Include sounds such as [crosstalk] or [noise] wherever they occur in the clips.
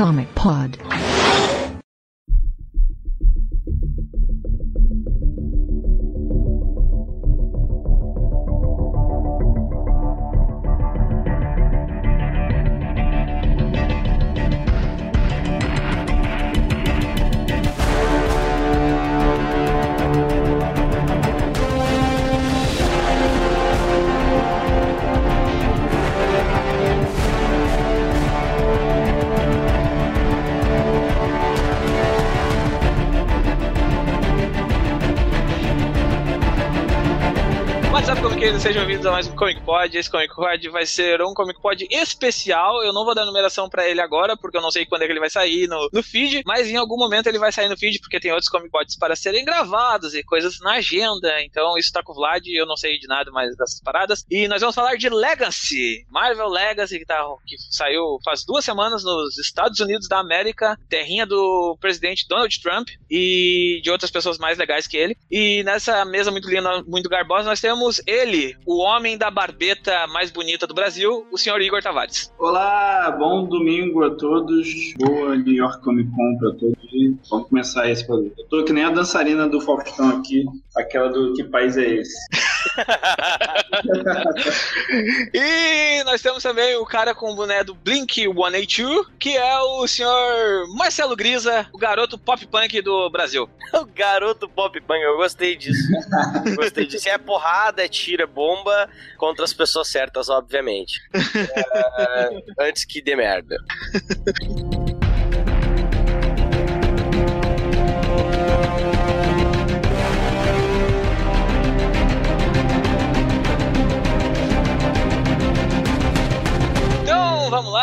Comic Pod. Mais um Comic Pod. Esse Comic Pod vai ser um Comic Pod especial. Eu não vou dar numeração para ele agora, porque eu não sei quando é que ele vai sair no, no feed, mas em algum momento ele vai sair no feed, porque tem outros Comic Pods para serem gravados e coisas na agenda. Então isso tá com o Vlad, eu não sei de nada mais dessas paradas. E nós vamos falar de Legacy, Marvel Legacy, que, tá, que saiu faz duas semanas nos Estados Unidos da América, terrinha do presidente Donald Trump e de outras pessoas mais legais que ele. E nessa mesa muito linda, muito garbosa, nós temos ele, o homem da barbeta mais bonita do Brasil, o senhor Igor Tavares. Olá, bom domingo a todos. Boa New York Comic Con pra todos. Vamos começar esse programa. Eu tô que nem a dançarina do Faustão aqui, aquela do Que País é Esse? [laughs] e nós temos também o cara com o boné do Blink 182, que é o senhor Marcelo Grisa, o garoto pop punk do Brasil. [laughs] o garoto pop punk, eu gostei disso. [laughs] gostei disso. É porrada, é tira, é bomba contra as pessoas certas, obviamente. [laughs] É, antes que dê merda.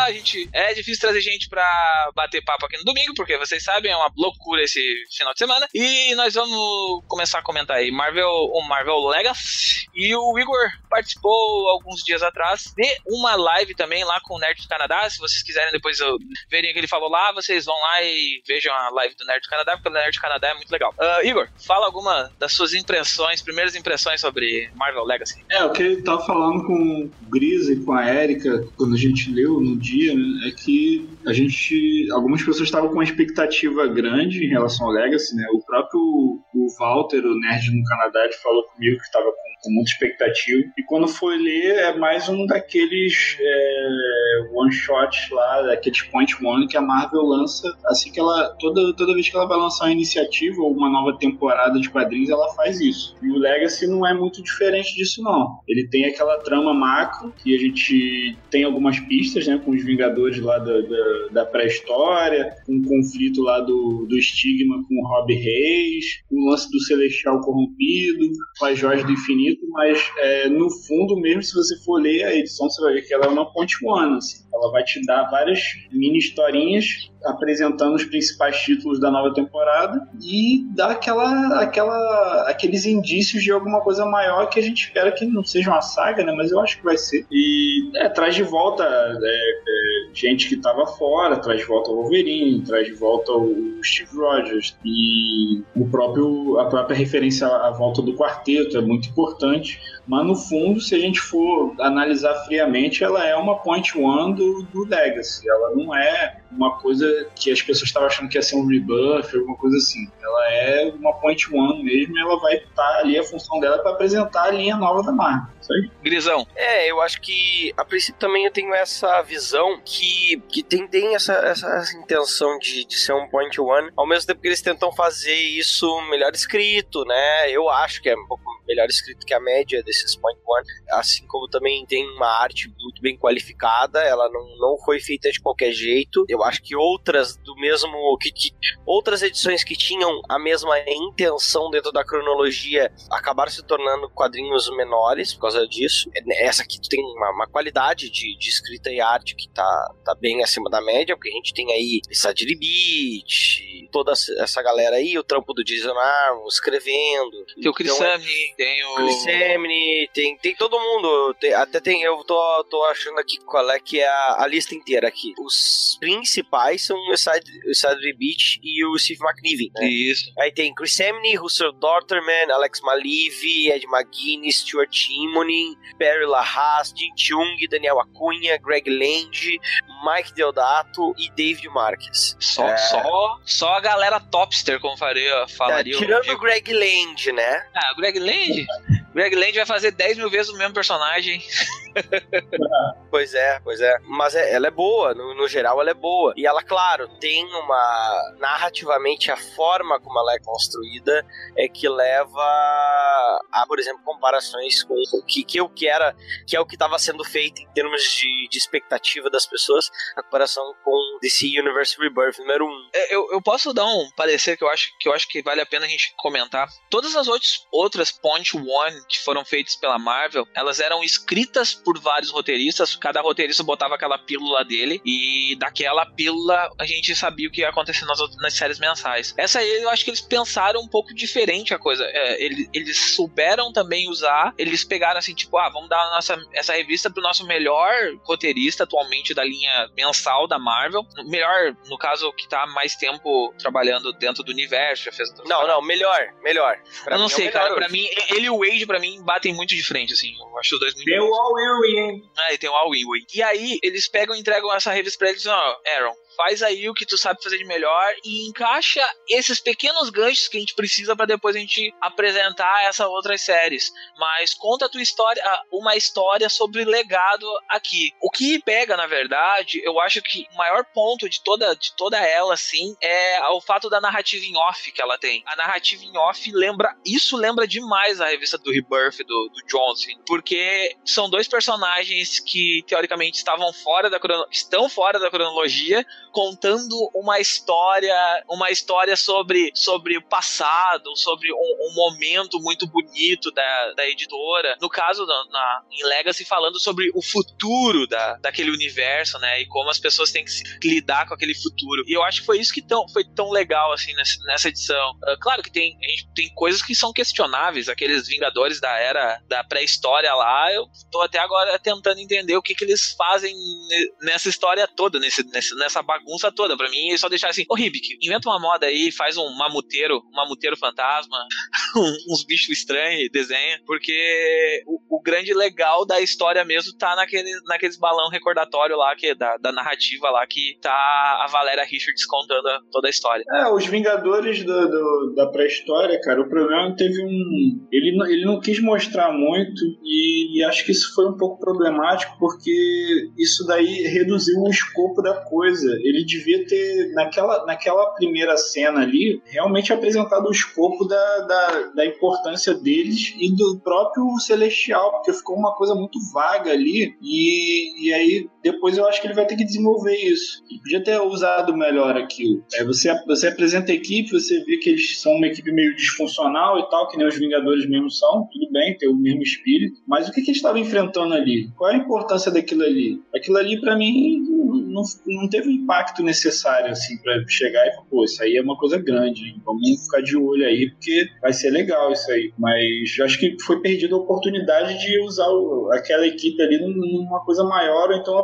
A gente. É difícil trazer gente pra bater papo aqui no domingo, porque vocês sabem, é uma loucura esse final de semana. E nós vamos começar a comentar aí Marvel, o Marvel Legacy. E o Igor participou alguns dias atrás de uma live também lá com o Nerd do Canadá. Se vocês quiserem depois verem o que ele falou lá, vocês vão lá e vejam a live do Nerd do Canadá, porque o Nerd do Canadá é muito legal. Uh, Igor, fala alguma das suas impressões, primeiras impressões sobre Marvel Legacy. É, o que ele tava falando com o Gris e com a Erika, quando a gente leu no dia, né, é que a gente. Algumas pessoas estavam com uma expectativa grande em relação ao Legacy, né? O próprio o Walter, o Nerd no Canadá, ele falou comigo que estava com com muita expectativa. E quando foi ler, é mais um daqueles é, one-shots lá, daqueles point one que a Marvel lança assim que ela. Toda, toda vez que ela vai lançar uma iniciativa ou uma nova temporada de quadrinhos, ela faz isso. E o Legacy não é muito diferente disso, não. Ele tem aquela trama macro que a gente tem algumas pistas, né? Com os Vingadores lá da, da, da pré-história, com o conflito lá do, do estigma com o Rob Reis, o lance do Celestial corrompido, com as joias do infinito bonito, mas é, no fundo mesmo, se você for ler a edição, você vai ver que ela é uma ponte one, assim. Ela vai te dar várias mini historinhas apresentando os principais títulos da nova temporada e dá aquela, aquela, aqueles indícios de alguma coisa maior que a gente espera que não seja uma saga, né? Mas eu acho que vai ser. E é, traz de volta é, é, gente que estava fora, traz de volta o Wolverine, traz de volta o Steve Rogers e o próprio, a própria referência à volta do quarteto é muito importante. Mas no fundo, se a gente for analisar friamente, ela é uma point one do, do Legacy. Ela não é uma coisa que as pessoas estavam achando que ia ser um rebuff, alguma coisa assim. Ela é uma point one mesmo e ela vai estar tá ali, a função dela é para apresentar a linha nova da marca. Isso aí. Grisão. É, eu acho que a princípio também eu tenho essa visão que, que tem, tem essa, essa, essa intenção de, de ser um point one, ao mesmo tempo que eles tentam fazer isso melhor escrito, né? Eu acho que é um pouco melhor escrito que a média desses point one, assim como também tem uma arte muito bem qualificada, ela não, não foi feita de qualquer jeito. Eu acho que outras do mesmo que, que outras edições que tinham a mesma intenção dentro da cronologia acabaram se tornando quadrinhos menores por causa disso. Essa aqui tem uma, uma qualidade de, de, escrita e arte que tá, tá bem acima da média, porque a gente tem aí Sadiri Beach, toda essa galera aí, o trampo do Jason Aaron escrevendo. Tem o Chris então, Samney, tem o. Chris Samney, tem, tem todo mundo. Tem, até tem. Eu tô, tô achando aqui qual é que é a, a lista inteira aqui. Os principais são o Sadri Beach e o Steve McNiven. Né? Isso. Aí tem Chris Samney, Russell Dorterman, Alex Malivi, Ed McGuinness, Stuart Timonin, Perry LaHaas, Jin Chung, Daniel Acunha, Greg Land, Mike Deodato e David Marques. Só, é... só, só a galera topster, como faria, falaria. É, tirando o Greg Land, né? Ah, o Greg Land? Greg Land vai fazer 10 mil vezes o mesmo personagem. [laughs] pois é, pois é. Mas é, ela é boa, no, no, geral ela é boa. E ela, claro, tem uma. Narrativamente, a forma como ela é construída é que leva a, por exemplo, comparações com o que, que eu que era, que é o que estava sendo feito em termos de, de expectativa das pessoas, a comparação com DC Universe Rebirth número 1. Um. É, eu, eu posso dar um parecer que eu acho que eu acho que vale a pena a gente comentar. Todas as outras, outras Point One que foram feitas pela Marvel, elas eram escritas por vários roteiristas, cada roteirista botava aquela pílula dele e daquela pílula a gente sabia o que ia acontecer nas, nas séries mensais. Essa aí eu acho que eles pensaram um pouco diferente a coisa. É, eles, eles souberam também usar, eles pegaram assim, tipo, ah, vamos dar nossa, essa revista pro nosso melhor roteirista atualmente da linha mensal da Marvel. Melhor, no caso, que tá mais tempo trabalhando dentro do universo, já fez Não, não, melhor, melhor. Pra eu não sei, é cara, hoje. pra mim, ele e o Wade, pra mim, batem muito de frente, assim. Eu acho os dois muito Tem o All-In, hein? Ah, e tem o All-In, E aí, eles pegam e entregam essa revista pra eles e dizem, ó, oh, Aaron, faz aí o que tu sabe fazer de melhor e encaixa esses pequenos ganchos que a gente precisa para depois a gente apresentar essas outras séries. Mas conta a tua história, uma história sobre legado aqui. O que pega, na verdade, eu acho que o maior ponto de toda, de toda ela, assim, é o fato da narrativa em off que ela tem. A narrativa em off lembra, isso lembra demais a revista do Rebirth do, do Johnson, porque são dois personagens que teoricamente estavam fora da estão fora da cronologia, contando uma história, uma história sobre, sobre o passado, sobre um, um momento muito bonito da, da editora. No caso, na, na, em Legacy, falando sobre o futuro da, daquele universo, né? E como as pessoas têm que se, lidar com aquele futuro. E eu acho que foi isso que tão, foi tão legal, assim, nessa, nessa edição. Uh, claro que tem, tem coisas que são questionáveis, aqueles Vingadores da era da pré-história lá, eu tô até agora tentando entender o que, que eles fazem nessa história toda, nesse, nessa bagunça bagunça toda. Pra mim, é só deixar assim, ô Ribic, inventa uma moda aí, faz um mamuteiro, um mamuteiro fantasma, [laughs] uns bichos estranhos, desenha, porque o, o, grande legal da história mesmo tá naquele, naqueles balão recordatório lá, que da, da narrativa lá, que tá a Valéria Richards contando toda a história. É, os Vingadores do, do da pré-história, cara, o problema teve um. Ele, ele não quis mostrar muito e, e acho que isso foi um pouco problemático, porque isso daí reduziu o escopo da coisa. Ele devia ter, naquela, naquela primeira cena ali, realmente apresentado o escopo da, da, da importância deles e do próprio Celestial, porque ficou uma coisa muito vaga ali. E, e aí, depois eu acho que ele vai ter que desenvolver isso. Ele podia ter usado melhor aquilo. Aí você, você apresenta a equipe, você vê que eles são uma equipe meio disfuncional e tal, que nem os Vingadores mesmo são, tudo bem, tem o mesmo espírito. Mas o que, que eles estavam enfrentando ali? Qual é a importância daquilo ali? Aquilo ali, para mim, não, não teve impacto impacto necessário, assim, para chegar e falar, pô, isso aí é uma coisa grande, hein? vamos ficar de olho aí, porque vai ser legal isso aí. Mas acho que foi perdida a oportunidade de usar o, aquela equipe ali numa coisa maior, ou então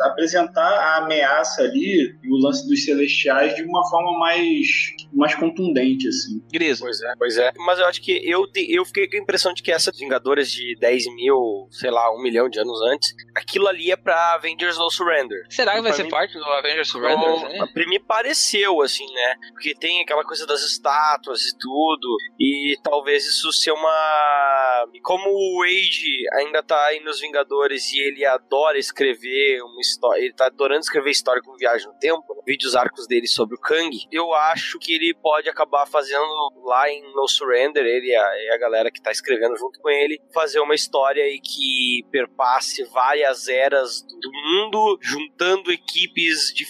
apresentar, a ameaça ali e o lance dos celestiais de uma forma mais, mais contundente, assim. Pois é, pois é. Mas eu acho que eu, eu fiquei com a impressão de que essas Vingadores de 10 mil, sei lá, um milhão de anos antes, aquilo ali é pra Avengers No Surrender. Será que vai ser mim... parte do Avengers Surrender? Então, pra mim pareceu, assim, né? Porque tem aquela coisa das estátuas e tudo, e talvez isso seja uma. Como o Wade ainda tá aí nos Vingadores e ele adora escrever uma história, ele tá adorando escrever história com Viagem no Tempo, né? vídeos arcos dele sobre o Kang, eu acho que ele pode acabar fazendo lá em No Surrender, ele e a, e a galera que tá escrevendo junto com ele, fazer uma história aí que perpasse várias eras do mundo, juntando equipes de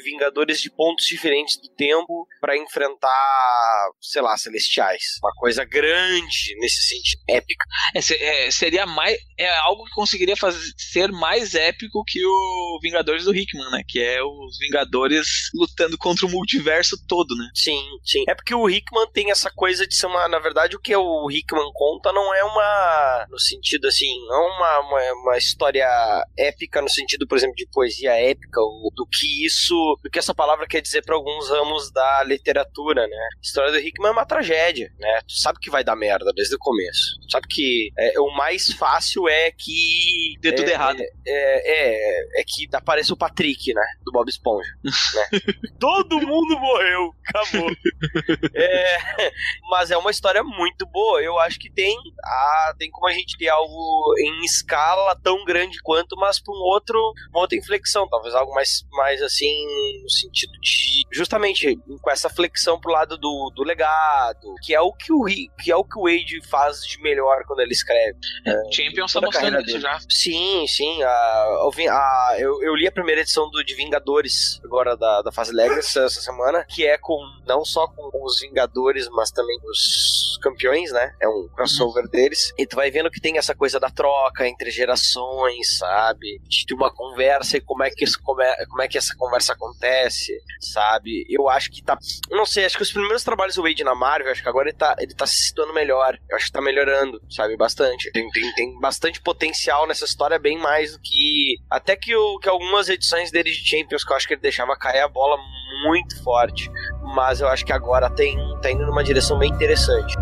Vingadores de pontos diferentes do tempo para enfrentar, sei lá, Celestiais. Uma coisa grande nesse sentido, épica. É, é, seria mais. É algo que conseguiria fazer, ser mais épico que o Vingadores do Hickman, né? Que é os Vingadores lutando contra o multiverso todo, né? Sim, sim. É porque o Hickman tem essa coisa de ser uma. Na verdade, o que o Hickman conta não é uma. No sentido assim, não é uma, uma, uma história épica, no sentido, por exemplo, de poesia épica, ou do que isso. do que essa palavra quer dizer para alguns ramos da literatura, né? A história do Hickman é uma tragédia, né? Tu sabe que vai dar merda desde o começo. Tu sabe que é, o mais fácil é que. Dê tudo é, errado. É, é, é que apareça o Patrick, né? Do Bob Esponja. né? [laughs] Todo mundo morreu. Acabou. [laughs] É, mas é uma história muito boa. Eu acho que tem, ah, tem como a gente ter algo em escala tão grande quanto, mas para um outro, uma outra inflexão, talvez algo mais, mais assim no sentido de justamente com essa flexão pro lado do, do legado, que é o que o que é o que o Wade faz de melhor quando ele escreve. É, Champions tá mostrando isso já. Sim, sim. A, a, eu, eu li a primeira edição do de Vingadores agora da, da fase Legacy essa semana, que é com não só com os Vingadores, mas também com os campeões, né? É um crossover deles. E tu vai vendo que tem essa coisa da troca entre gerações, sabe? De uma conversa e como é que isso como é, como é que essa conversa acontece, sabe? Eu acho que tá, não sei, acho que os primeiros trabalhos do Wade na Marvel, acho que agora ele tá, ele tá se situando melhor. Eu acho que tá melhorando, sabe? Bastante. Tem, tem, tem bastante potencial nessa história, bem mais do que até que, o, que algumas edições dele de Champions que eu acho que ele deixava cair a bola muito forte. Mas eu acho que agora tem, tá indo numa direção bem interessante.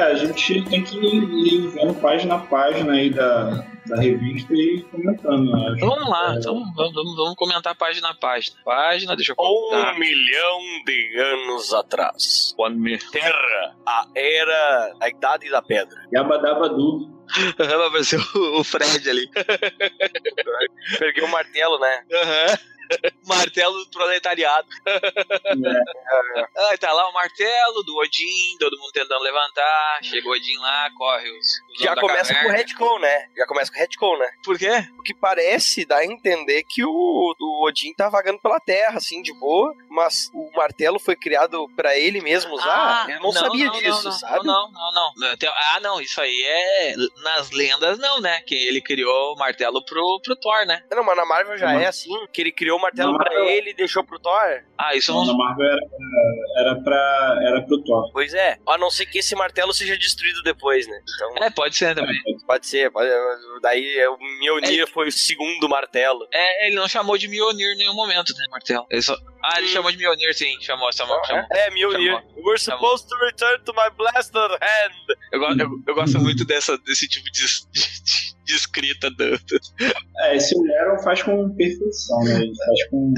É, a gente tem que ir vendo página a página aí da, da revista e comentando. Acho. Vamos lá, é... então vamos, vamos, comentar página a página. Página, deixa eu contar. Um milhão de anos atrás. One me... Terra, a era, a idade da pedra. Yabadabadu. [laughs] Vai aparecer o Fred ali. [laughs] Peguei o martelo, né? Aham. Uhum. [laughs] martelo do proletariado. É. tá lá o martelo do Odin, todo mundo tentando levantar. Chega o Odin lá, corre os. os Já começa com o retcon, né? Já começa com o retcon, né? Por quê? Porque parece dar a entender que o, o Odin tá vagando pela terra, assim, de boa, mas o martelo foi criado para ele mesmo usar. Ah, Eu não, não sabia não, disso, não, sabe? Não, não, não, não. Ah, não, isso aí é. Nas lendas, não, né? Que ele criou o martelo pro, pro Thor, né? Não, mas na Marvel já é assim, que ele criou o martelo para ele e deixou pro Thor? Ah, isso não. Na Marvel era, era, pra, era pro Thor. Pois é, a não ser que esse martelo seja destruído depois, né? Então, é, pode ser também. É, pode ser, pode, daí é, o Mjolnir é, foi o segundo martelo. É, ele não chamou de Mjolnir em nenhum momento, né, martelo. Ele só... Ah, ele hum. chamou de Mjolnir, sim. Chamou, chamou, ah, chamou. É, Mjolnir. Chamou. We're supposed chamou. to return to my blasted hand. Eu, eu, eu gosto muito dessa, desse tipo de, de, de escrita do... É, esse Leron faz com perfeição, né? Ele faz com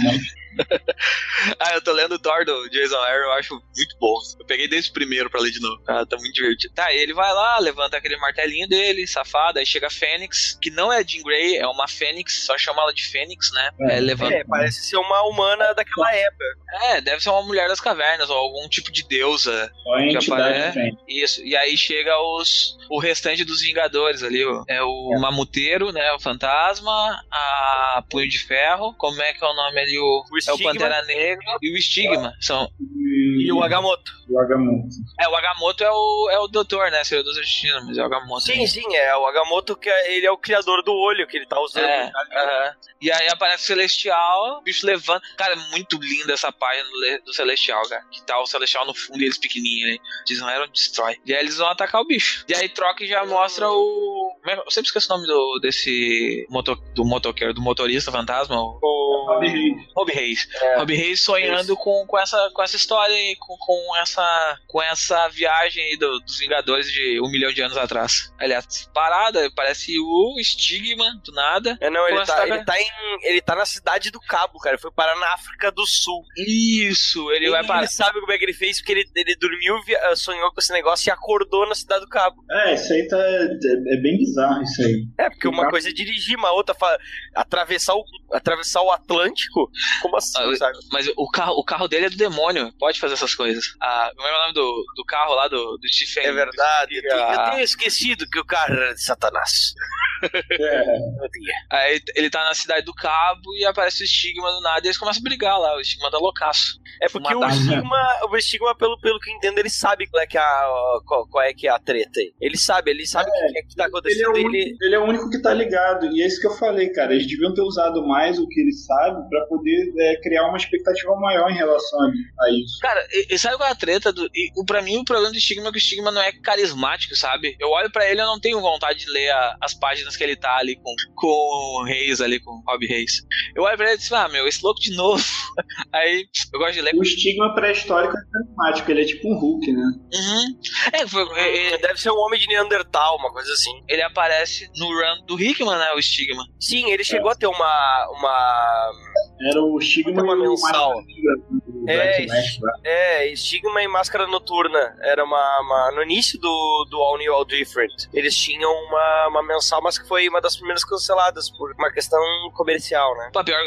[laughs] ah, eu tô lendo o Thor do Jason Aaron, eu acho muito bom. Eu peguei desde o primeiro pra ler de novo. Ah, tá muito divertido. Tá, ele vai lá, levanta aquele martelinho dele, safado, aí chega a Fênix, que não é a Jean Grey, é uma Fênix, só chama ela de Fênix, né? É, é, levanta... é, parece ser uma humana daquela época. É, deve ser uma mulher das cavernas, ou algum tipo de deusa. Só a entidade apare... Isso, e aí chega os o restante dos Vingadores ali, ó. É o é. Mamuteiro, né? O Fantasma, a Punho de Ferro, como é que é o nome ali? O, o é o Pantera Negra e o Estigma. São... E o Agamotto. O Agamotto. É, o Agamotto é o, é o doutor, né? Senhor do Destino, mas é o Agamotto. Sim, sim, é o Agamotto que é, ele é o criador do olho que ele tá usando. É, uh -huh. E aí aparece o Celestial, o bicho levanta. Cara, é muito linda essa página do, do Celestial, cara. Que tá o Celestial no fundo e eles pequenininhos, né? Eles não eram destrói. E aí eles vão atacar o bicho. E aí troca e já mostra o. É eu sempre esqueço o nome do, desse. Moto, do motoqueiro, do motorista fantasma. O. Rob Reis. Rob Reis. É. Rob Reis sonhando com, com, essa, com essa história com, com, essa, com essa viagem aí do, dos Vingadores de um milhão de anos atrás. Aliás, parada, parece o estigma do nada. É, não, ele tá, ele tá, em, ele tá na cidade do Cabo, cara. Foi parar na África do Sul. Isso, ele, ele vai parar. Ele sabe como é que ele fez, porque ele, ele dormiu, sonhou com esse negócio e acordou na cidade do Cabo. É, isso aí tá, é, é bem bizarro isso aí. É, porque uma coisa é dirigir, uma outra atravessar, o... atravessar o Atlântico. Como assim, Ah, sabe? Mas o carro, o carro dele é do demônio, pode fazer essas coisas. Ah, como é o nome do, do carro lá do, do Stephen? É verdade. Eu, Ah. eu tenho esquecido que o carro era de Satanás. É. Aí ele tá na cidade do Cabo e aparece o Estigma do nada e eles começam a brigar lá. O Estigma tá loucaço. É porque o estigma, o estigma pelo, pelo que eu entendo, ele sabe qual é que é a, qual, qual é que é a treta aí. Ele sabe, ele sabe o que, é que tá ele, é acontecendo. o Ele, único, ele é o único que tá ligado. E é isso que eu falei, cara. Eles deviam ter usado mais o que ele sabe pra poder é, criar uma expectativa maior em relação a, a isso. Cara, e, e sabe qual é a treta? Do, e, o, pra mim, o problema do Stigma é que o Stigma não é carismático, sabe? Eu olho pra ele e eu não tenho vontade de ler a- as páginas que ele tá ali com, com o Reis, ali com o Rob Reis. Eu olho pra ele e digo, ah, meu, esse louco de novo. [laughs] Aí, eu gosto de ler. O estigma pré-histórico é carismático. Ele é tipo um Hulk, né? Uhum. É, foi- é, é, deve ser um homem de Neandertal, uma coisa assim. ele aparece no run do Hickman, né? O Stigma. Sim, ele chegou a ter uma. uma Era o estigma Uma mensal. É, Black Mask lá. é, estigma e máscara noturna. Era uma. uma- no início do, do All New All Different. Eles tinham uma, uma mensal, mas que foi uma das primeiras canceladas por uma questão comercial, né? Pô, pior,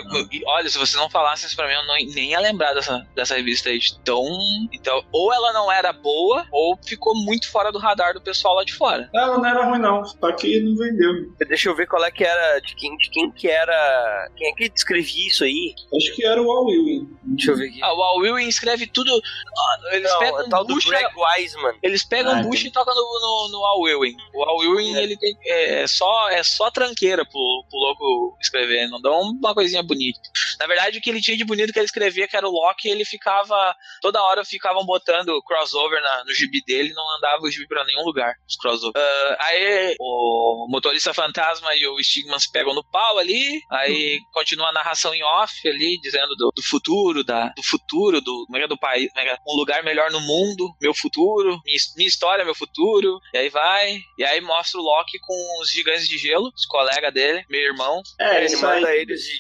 olha, se vocês não falassem isso pra mim, eu não, nem ia lembrar dessa, dessa revista aí. Então, então, ou ela não era boa, ou ficou muito fora do radar do pessoal lá de fora. Ela não era ruim, não. Só que não vendeu. Deixa eu ver qual é que era. De quem, de quem que era. Quem é que descrevia isso aí? Acho que era o Al Ewing. Deixa eu ver aqui. Ah, o Al Ewing escreve tudo. Eles Não, pegam é tal um do Greg Wiseman. eles pegam Ah, um bucha e tocam no, no, no Al Ewing. O Al Ewing, É. ele tem, é, só, é só tranqueira pro, pro louco escrever, não dá uma coisinha bonita. Na verdade, o que ele tinha de bonito que ele escrevia, que era o Loki, ele ficava. Toda hora ficavam botando crossover na- no gibi dele, não andava o gibi pra nenhum lugar, os crossover. Ah, aí o motorista fantasma e o Stigman se pegam no pau ali, aí continua a narração em off ali, dizendo do, do futuro, da, do futuro, do, como é é, do país, é é? um lugar melhor no mundo, meu futuro, minha, minha história, meu futuro, e aí vai, e aí mostra o Loki com os gigantes de gelo, os colegas dele, meu irmão. É, ele isso aí manda eles de.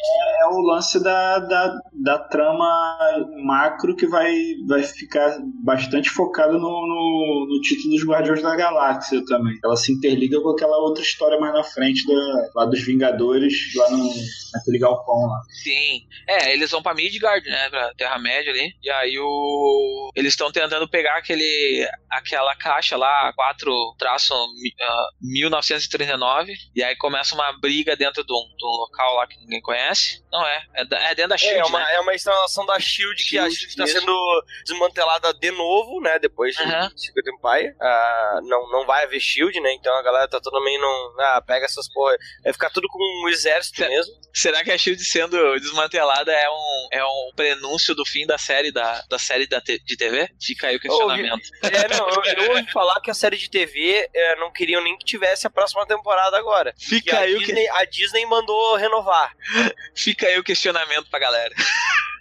é o lance da, da, da trama macro que vai, vai ficar bastante focado no, no, no título dos Guardiões da Galáxia também. Ela se interliga com aquela outra história mais na frente da, lá dos Vingadores, lá no, naquele galpão lá. Sim. É, eles vão pra Midgard, né? Pra Terra-média ali. E aí o. Eles estão tentando pegar aquele. aquela caixa lá, 4 traço mi- ah, 1939. E aí começa uma briga dentro de um, de um local lá que ninguém conhece. Não é. É, é dentro da Shield, É uma, né? é uma instalação da Shield, que a Shield, Shield está sendo desmantelada de novo, né? Depois de. Secret Empire. Ah, não, não vai haver Shield, né? Então a galera tá meio não. Ah, pega essas porra. Vai ficar tudo com um exército Cer- mesmo. Será que a Shield sendo desmantelada é um, é um prenúncio do fim da série da, da série da te- de TV? Fica aí o questionamento. É, não, eu, eu ouvi falar que a série de TV eh, não queriam nem que tivesse a próxima temporada agora. Fica aí, o que, a Disney mandou renovar. fica aí o questionamento pra galera.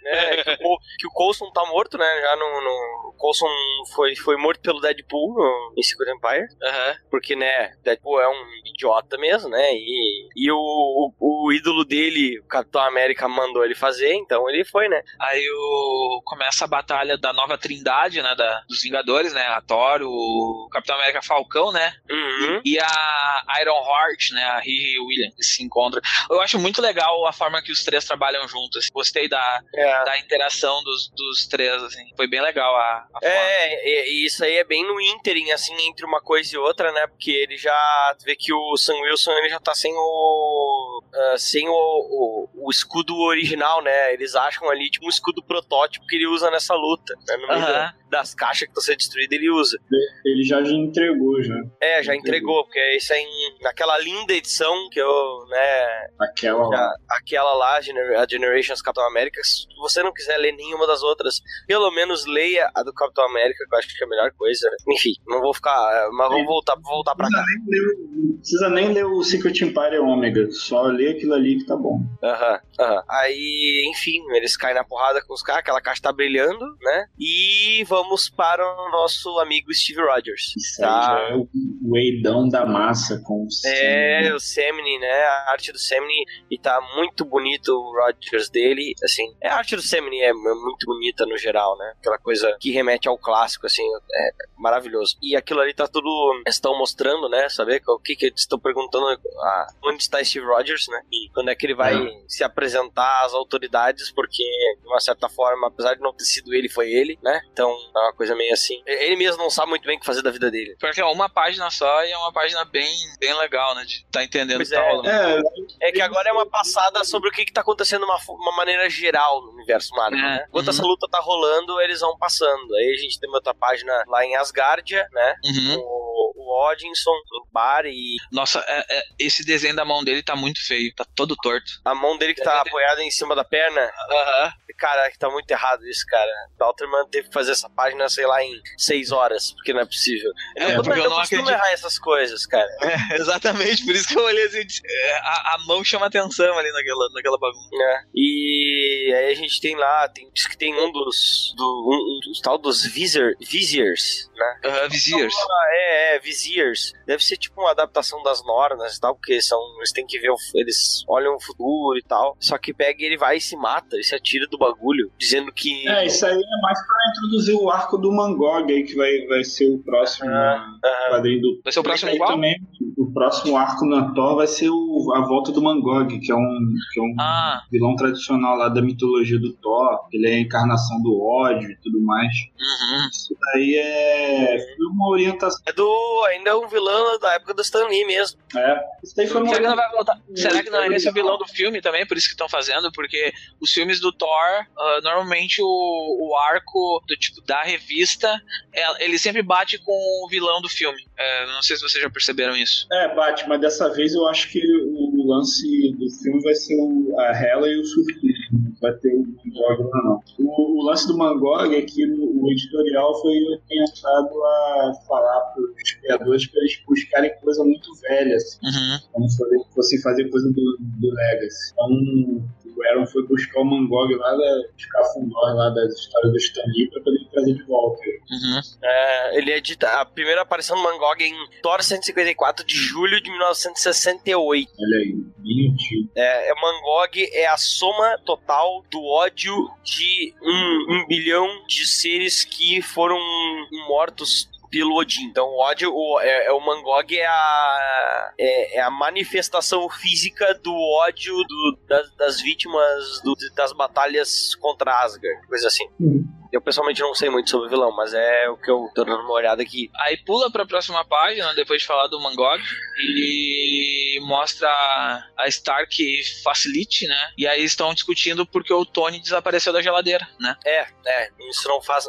Né? que, o, que o Coulson tá morto, né? Já no. no- o Coulson foi, foi morto pelo Deadpool no, em Secret Empire. Aham. Porque, né, Deadpool é um idiota mesmo, né? E, e o, o, o ídolo dele, o Capitão América, mandou ele fazer, então ele foi, né? Aí o... começa a batalha da nova trindade, né? Da, dos Vingadores, né? A Thor, o Capitão América Falcão, né? Uhum. E a Iron Heart, né? A Riri Williams se encontram. Eu acho muito legal a forma que os três trabalham juntos. Gostei da, É. da interação dos, dos três, assim. Foi bem legal a, a. É, e, e isso aí é bem no ínterim, assim, entre uma coisa e outra, né? Porque ele já tu vê que o Sam Wilson ele já tá sem o. ah, sem o, o, o escudo original, né? Eles acham ali tipo um escudo protótipo que ele usa nessa luta. Né? No meio Aham. da- das caixas que estão sendo destruídas, ele usa. Ele já entregou, já. É, já Entregou. entregou, porque isso é em, naquela linda edição que eu, né, Aquela lá. aquela lá, a Generations Capitão América, você não quiser ler nenhuma das outras, pelo menos leia a do Capitão América, que eu acho que é a melhor coisa. Enfim, não vou ficar, mas vamos voltar, voltar pra cá. Não precisa nem ler o Secret Empire Ômega, só lê aquilo ali que tá bom. Aham, aham. Aí, enfim, eles caem na porrada com os caras, aquela caixa tá brilhando, né? E vamos para o nosso amigo Steve Rogers. Isso Tá. é o, o Eidão da massa com É, o Semini, né? A arte do Semini e tá muito bonito o Rogers dele, assim. É, a arte do Semini é muito bonita no geral, né? Aquela coisa que remete ao clássico, assim, é maravilhoso. E aquilo ali tá tudo estão mostrando, né? Saber o que que eles estão perguntando ah, onde está Steve Rogers, né? E quando é que ele vai é. se apresentar às autoridades, porque de uma certa forma, apesar de não ter sido ele, foi ele, né? Então é uma coisa meio assim. Ele mesmo não sabe muito bem o que fazer da vida dele. Porque é uma página só e é uma página bem, bem legal, né? De tá entendendo o que tá é. rolando. É, é que agora é uma passada sobre o que, que tá acontecendo de uma, uma maneira geral no universo Marvel, é. né? Enquanto uhum. essa luta tá rolando, eles vão passando. Aí a gente tem outra página lá em Asgardia, né? Uhum. O, Odinson no bar e. Nossa, é, é, esse desenho da mão dele tá muito feio, tá todo torto. A mão dele que tá apoiada em cima da perna. Aham. Uhum. Cara, tá muito errado isso, cara. Dalterman teve que fazer essa página, sei lá, em seis horas, porque não é possível. É, eu, porque eu não acredito. errar essas coisas, cara. É, exatamente, por isso que eu olhei assim, é, a, a mão chama atenção ali naquela, naquela bagunça. É. E aí a gente tem lá, tem, diz que tem um dos, do, um, um, tal dos Vizier, Viziers, né? Uh, Viziers. É, é, Viziers. Deve ser tipo uma adaptação das Nornas e tal, porque são, eles têm que ver, eles olham o futuro e tal. Só que pega e ele vai e se mata, ele se atira do bagulho, dizendo que. É, isso aí é mais pra introduzir o arco do Mangog aí, que vai, vai ser o próximo uh -huh. quadrinho do. Vai ser o próximo qual? Também, o próximo arco na Thor vai ser o, a volta do Mangog, que é um, que é um ah. vilão tradicional lá da mitologia do Thor. Ele é a encarnação do ódio e tudo mais. Uhum. Isso daí é uma orientação. É do. Ainda é um vilão da época do Stan Lee mesmo. É. Isso daí foi uma Será que não vai voltar? Será que não é esse o vilão do filme também? Por isso que estão fazendo? Porque os filmes do Thor, uh, normalmente o, o arco do tipo da revista, é, ele sempre bate com o vilão do filme. É, não sei se vocês já perceberam isso. É, bate, mas dessa vez eu acho que o lance do filme vai ser o, a Hela e o Surfista. Vai ter o Mangog lá, não. O, o, lance do Mangog é que o, o editorial foi orientado a falar para os criadores para eles buscarem coisa muito velha, assim, uhum. como se fossem fazer coisa do, do Legacy. Então, o Aaron foi buscar o Mangog lá da Escafundor, lá das histórias do Stan Lee, para poder trazer de volta. Uhum. É, ele edita a primeira aparição do Mangog em Thor 154 de julho de 1968. Olha aí, bem antigo. É, é, Mangog é a soma total do ódio de um, um bilhão de seres que foram mortos pelo Odin. Então o ódio, o, é, é, o Mangog é a, é, é, a manifestação física do ódio do, das, das, vítimas do, das batalhas contra Asgard, coisa assim. Uhum. Eu pessoalmente não sei muito sobre o vilão, mas é o que eu tô dando uma olhada aqui. Aí pula pra próxima página, depois de falar do Mangog, e mostra a Stark Facility, né? E aí estão discutindo porque o Tony desapareceu da geladeira, né? É, é, isso não faz.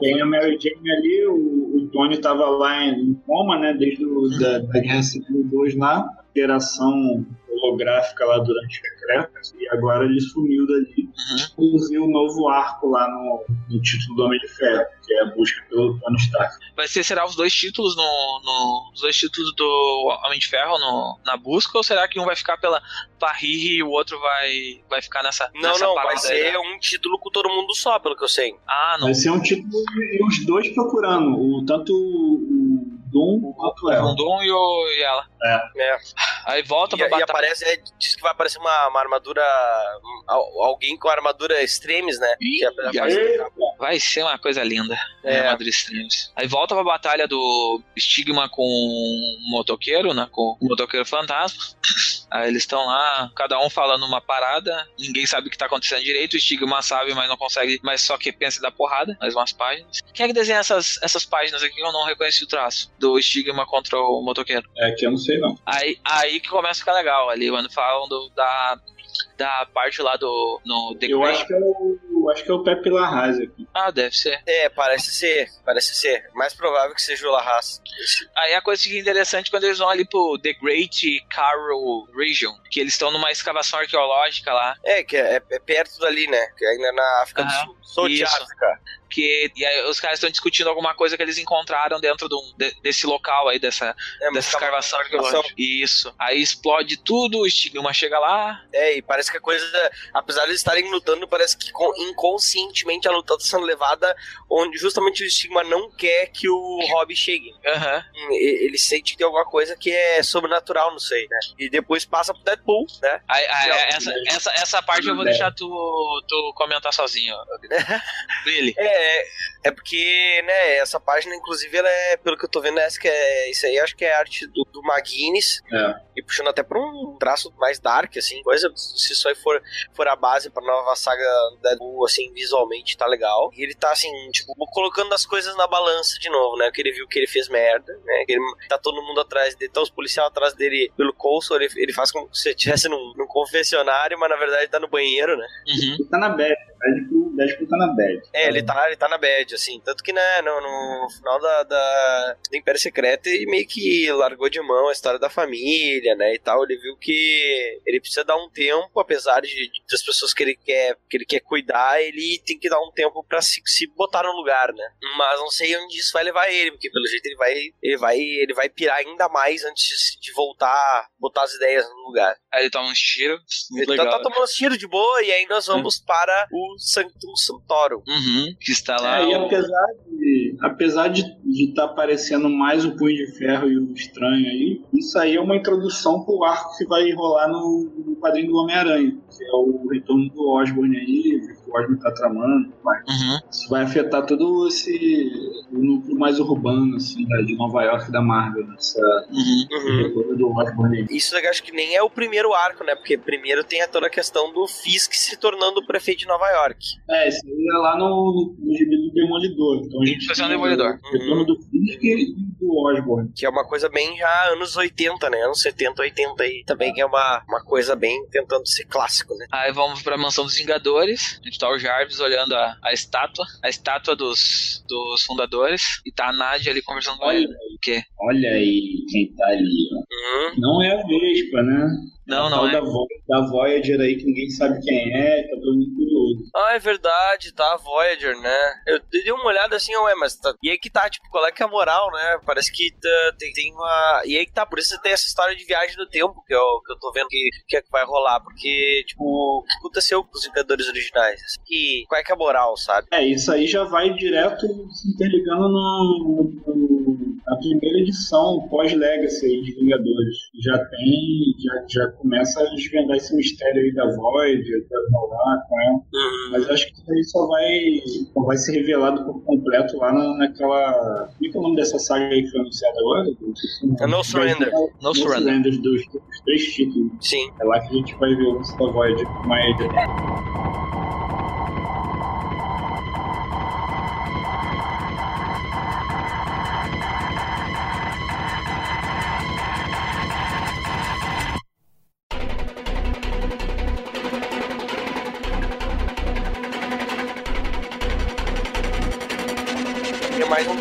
Tem a Mary Jane ali, o, o Tony tava lá em coma, né? Desde o, da, da Guerra Civil 2 lá, operação holográfica lá durante o decreto e agora ele sumiu dali. Uhum. E o novo arco lá no, no, título do Homem de Ferro, que é a busca pelo Tony Stark. Vai ser, será os dois títulos no, no os dois títulos do Homem de Ferro no, na busca ou será que um vai ficar pela Parry e o outro vai, vai ficar nessa Não, nessa não, vai ser um título com todo mundo só, pelo que eu sei. Ah, não. Vai ser um título e os dois procurando, o tanto o Doom quanto ela. O Doom e, o, e ela. É. é. Aí volta e, pra batalha. E aparece, é, diz que vai aparecer uma, uma armadura. Alguém com armadura extremes, né? Ih, vai ser uma coisa linda. É. Armadura extremes. Aí volta pra batalha do Stigma com o motoqueiro, né? Com o motoqueiro fantasma. Aí eles estão lá, cada um falando uma parada, ninguém sabe o que tá acontecendo direito, o Stigma sabe, mas não consegue, mas só que pensa da porrada, mais umas páginas. Quem é que desenha essas, essas páginas aqui que eu não reconheci o traço? Do Stigma contra o motoqueiro. É que eu não sei não. Aí, aí que começa a ficar legal ali, quando falam do, da, da parte lá do no The Eu acho que é o, acho que é o Pepe Larraz aqui. Ah, deve ser. É, parece ser, parece ser. Mais provável que seja o Larraz. Aí a coisa que é interessante quando eles vão ali pro The Great Carroll Region, que eles estão numa escavação arqueológica lá. É, que é, é perto dali, né? Que é ainda na África do Sul. Sul de isso. África. Que e aí os caras estão discutindo alguma coisa que eles encontraram dentro do, de, desse local aí, dessa, É, dessa mas escavação arqueológica. Isso. Aí explode tudo, o estigma chega lá. É, e parece que a coisa, apesar de eles estarem lutando, parece que con- inconscientemente a luta tá sendo levada onde justamente o estigma não quer que o Rob chegue. Hum, e- Ele sente que tem alguma coisa que é sobrenatural, não sei, né? E depois passa pro Deadpool, né? Aí- aí- essa, essa, essa parte eu vou É. deixar tu, tu comentar sozinho. [laughs] Billy. É, é porque, né, essa página, inclusive, ela é, pelo que eu tô vendo, essa que é, isso aí acho que é arte do, do McGuinness, É. e puxando até pra um traço mais dark, assim, coisa, se isso aí for, for a base pra nova saga Deadpool, assim, visualmente tá legal. E ele tá, assim, tipo, colocando as coisas na balança de novo, né, que ele viu que ele fez merda, né, que ele, tá todo mundo atrás dele, tá os policiais atrás dele pelo Coulson, ele, ele faz como se estivesse num, num confessionário, mas na verdade tá no banheiro, né. Uhum. Ele tá na bad. Deadpool, Deadpool tá na bad. É, ele tá, ele tá na bad, assim. Tanto que, né, no, no final da, da, do Império Secreto, ele meio que largou de mão a história da família, né, e tal. Ele viu que ele precisa dar um tempo, apesar de, de- das pessoas que ele quer que ele quer cuidar, ele tem que dar um tempo pra se, se botar no lugar, né. Mas não sei onde isso vai levar ele, porque pelo jeito ele vai, ele vai, ele vai pirar ainda mais antes de voltar, botar as ideias no lugar. Aí ele toma uns tiros. Ele tá, legal. tá tomando tiro de boa e aí nós vamos para o Sanctum Santorum. Uhum. Que está lá. É, e apesar de apesar de estar aparecendo mais o Punho de Ferro e o Estranho aí, isso aí é uma introdução pro arco que vai rolar no, no quadrinho do Homem-Aranha, que é o retorno do Osborn aí, o Osborn tá tramando. Mas Uhum. isso vai afetar todo esse o núcleo mais urbano, assim, da- de Nova York da Marvel, nessa Uhum. Uhum. do Osborn aí. Isso eu acho que nem é o primeiro arco, né? Porque primeiro tem a toda a questão do Fisk se tornando o prefeito de Nova York. É, isso aí é lá no, no, no do Demolidor. Então a gente é um tem Demolidor. o retorno do Fisk e do Osborn. Que é uma coisa bem já anos 80, né? Anos 70, 80 aí. Também que é uma, uma coisa bem tentando ser clássico, né? Aí vamos pra mansão dos Vingadores. Tá o Jarvis olhando a, a estátua, a estátua dos, dos fundadores. E tá a Nadia ali conversando com Olha ele. O quê? Olha aí quem tá ali, ó. Uhum. Não é a Vespa, né? Não, A não tal é. Da, Vo- da Voyager aí que ninguém sabe quem é, tá todo mundo curioso. Ah, é verdade, tá, a Voyager, né? Eu dei uma olhada assim, ué, mas tá... E aí que tá, tipo, qual é que é a moral, né? Parece que tá- tem, tem uma... E aí que tá, por isso tem essa história de viagem no tempo que eu, que eu tô vendo que, que é que vai rolar, porque, tipo, o que aconteceu com os Vingadores originais? Assim, que, qual é que é a moral, sabe? É, isso aí já vai direto se interligando no, no- na primeira edição pós-Legacy aí de Vingadores. Já tem, já, já começa a desvendar esse mistério aí da Voyager, da Nolar com ela. Uhum. Mas acho que isso aí só vai, só vai ser revelado por completo lá na, naquela. Como é que é o nome dessa saga aí que foi anunciada agora? É No Surrender. No No Surrender. Surrender dos, dos três títulos. Sim. É lá que a gente vai ver o lance da Tem mais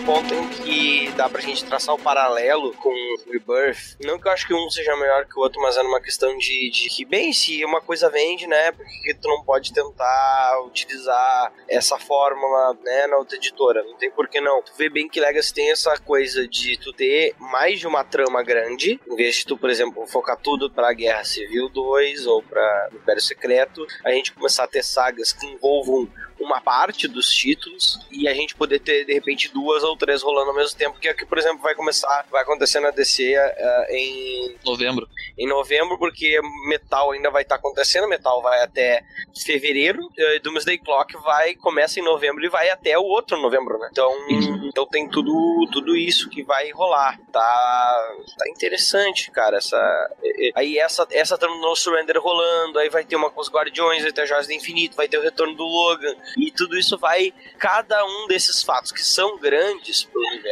em que dá pra gente traçar o paralelo com Rebirth. Não que eu acho que um seja melhor que o outro, mas é uma questão de, de que, bem, se uma coisa vende, né? Por que tu não pode tentar utilizar essa fórmula, né, na outra editora? Não tem por que não. Tu vê bem que Legacy tem essa coisa de tu ter mais de uma trama grande, em vez de tu, por exemplo, focar tudo pra Guerra Civil 2 ou pra Império Secreto, a gente começar a ter sagas que envolvam uma parte dos títulos e a gente poder ter de repente duas ou três rolando mesmo tempo, que que, por exemplo, vai começar, vai acontecer na DC eh, em, Novembro. em novembro, porque Metal ainda vai estar acontecendo, Metal vai até fevereiro, eh, Doomsday Clock vai começa em novembro e vai até o outro novembro, né? Então, então tem tudo tudo isso que vai rolar. Tá tá interessante, cara, essa eh, eh, aí essa essa do No Surrender rolando, aí vai ter uma com os Guardiões, vai ter a Joias do Infinito, vai ter o retorno do Logan, e tudo isso vai. Cada um desses fatos que são grandes pro universo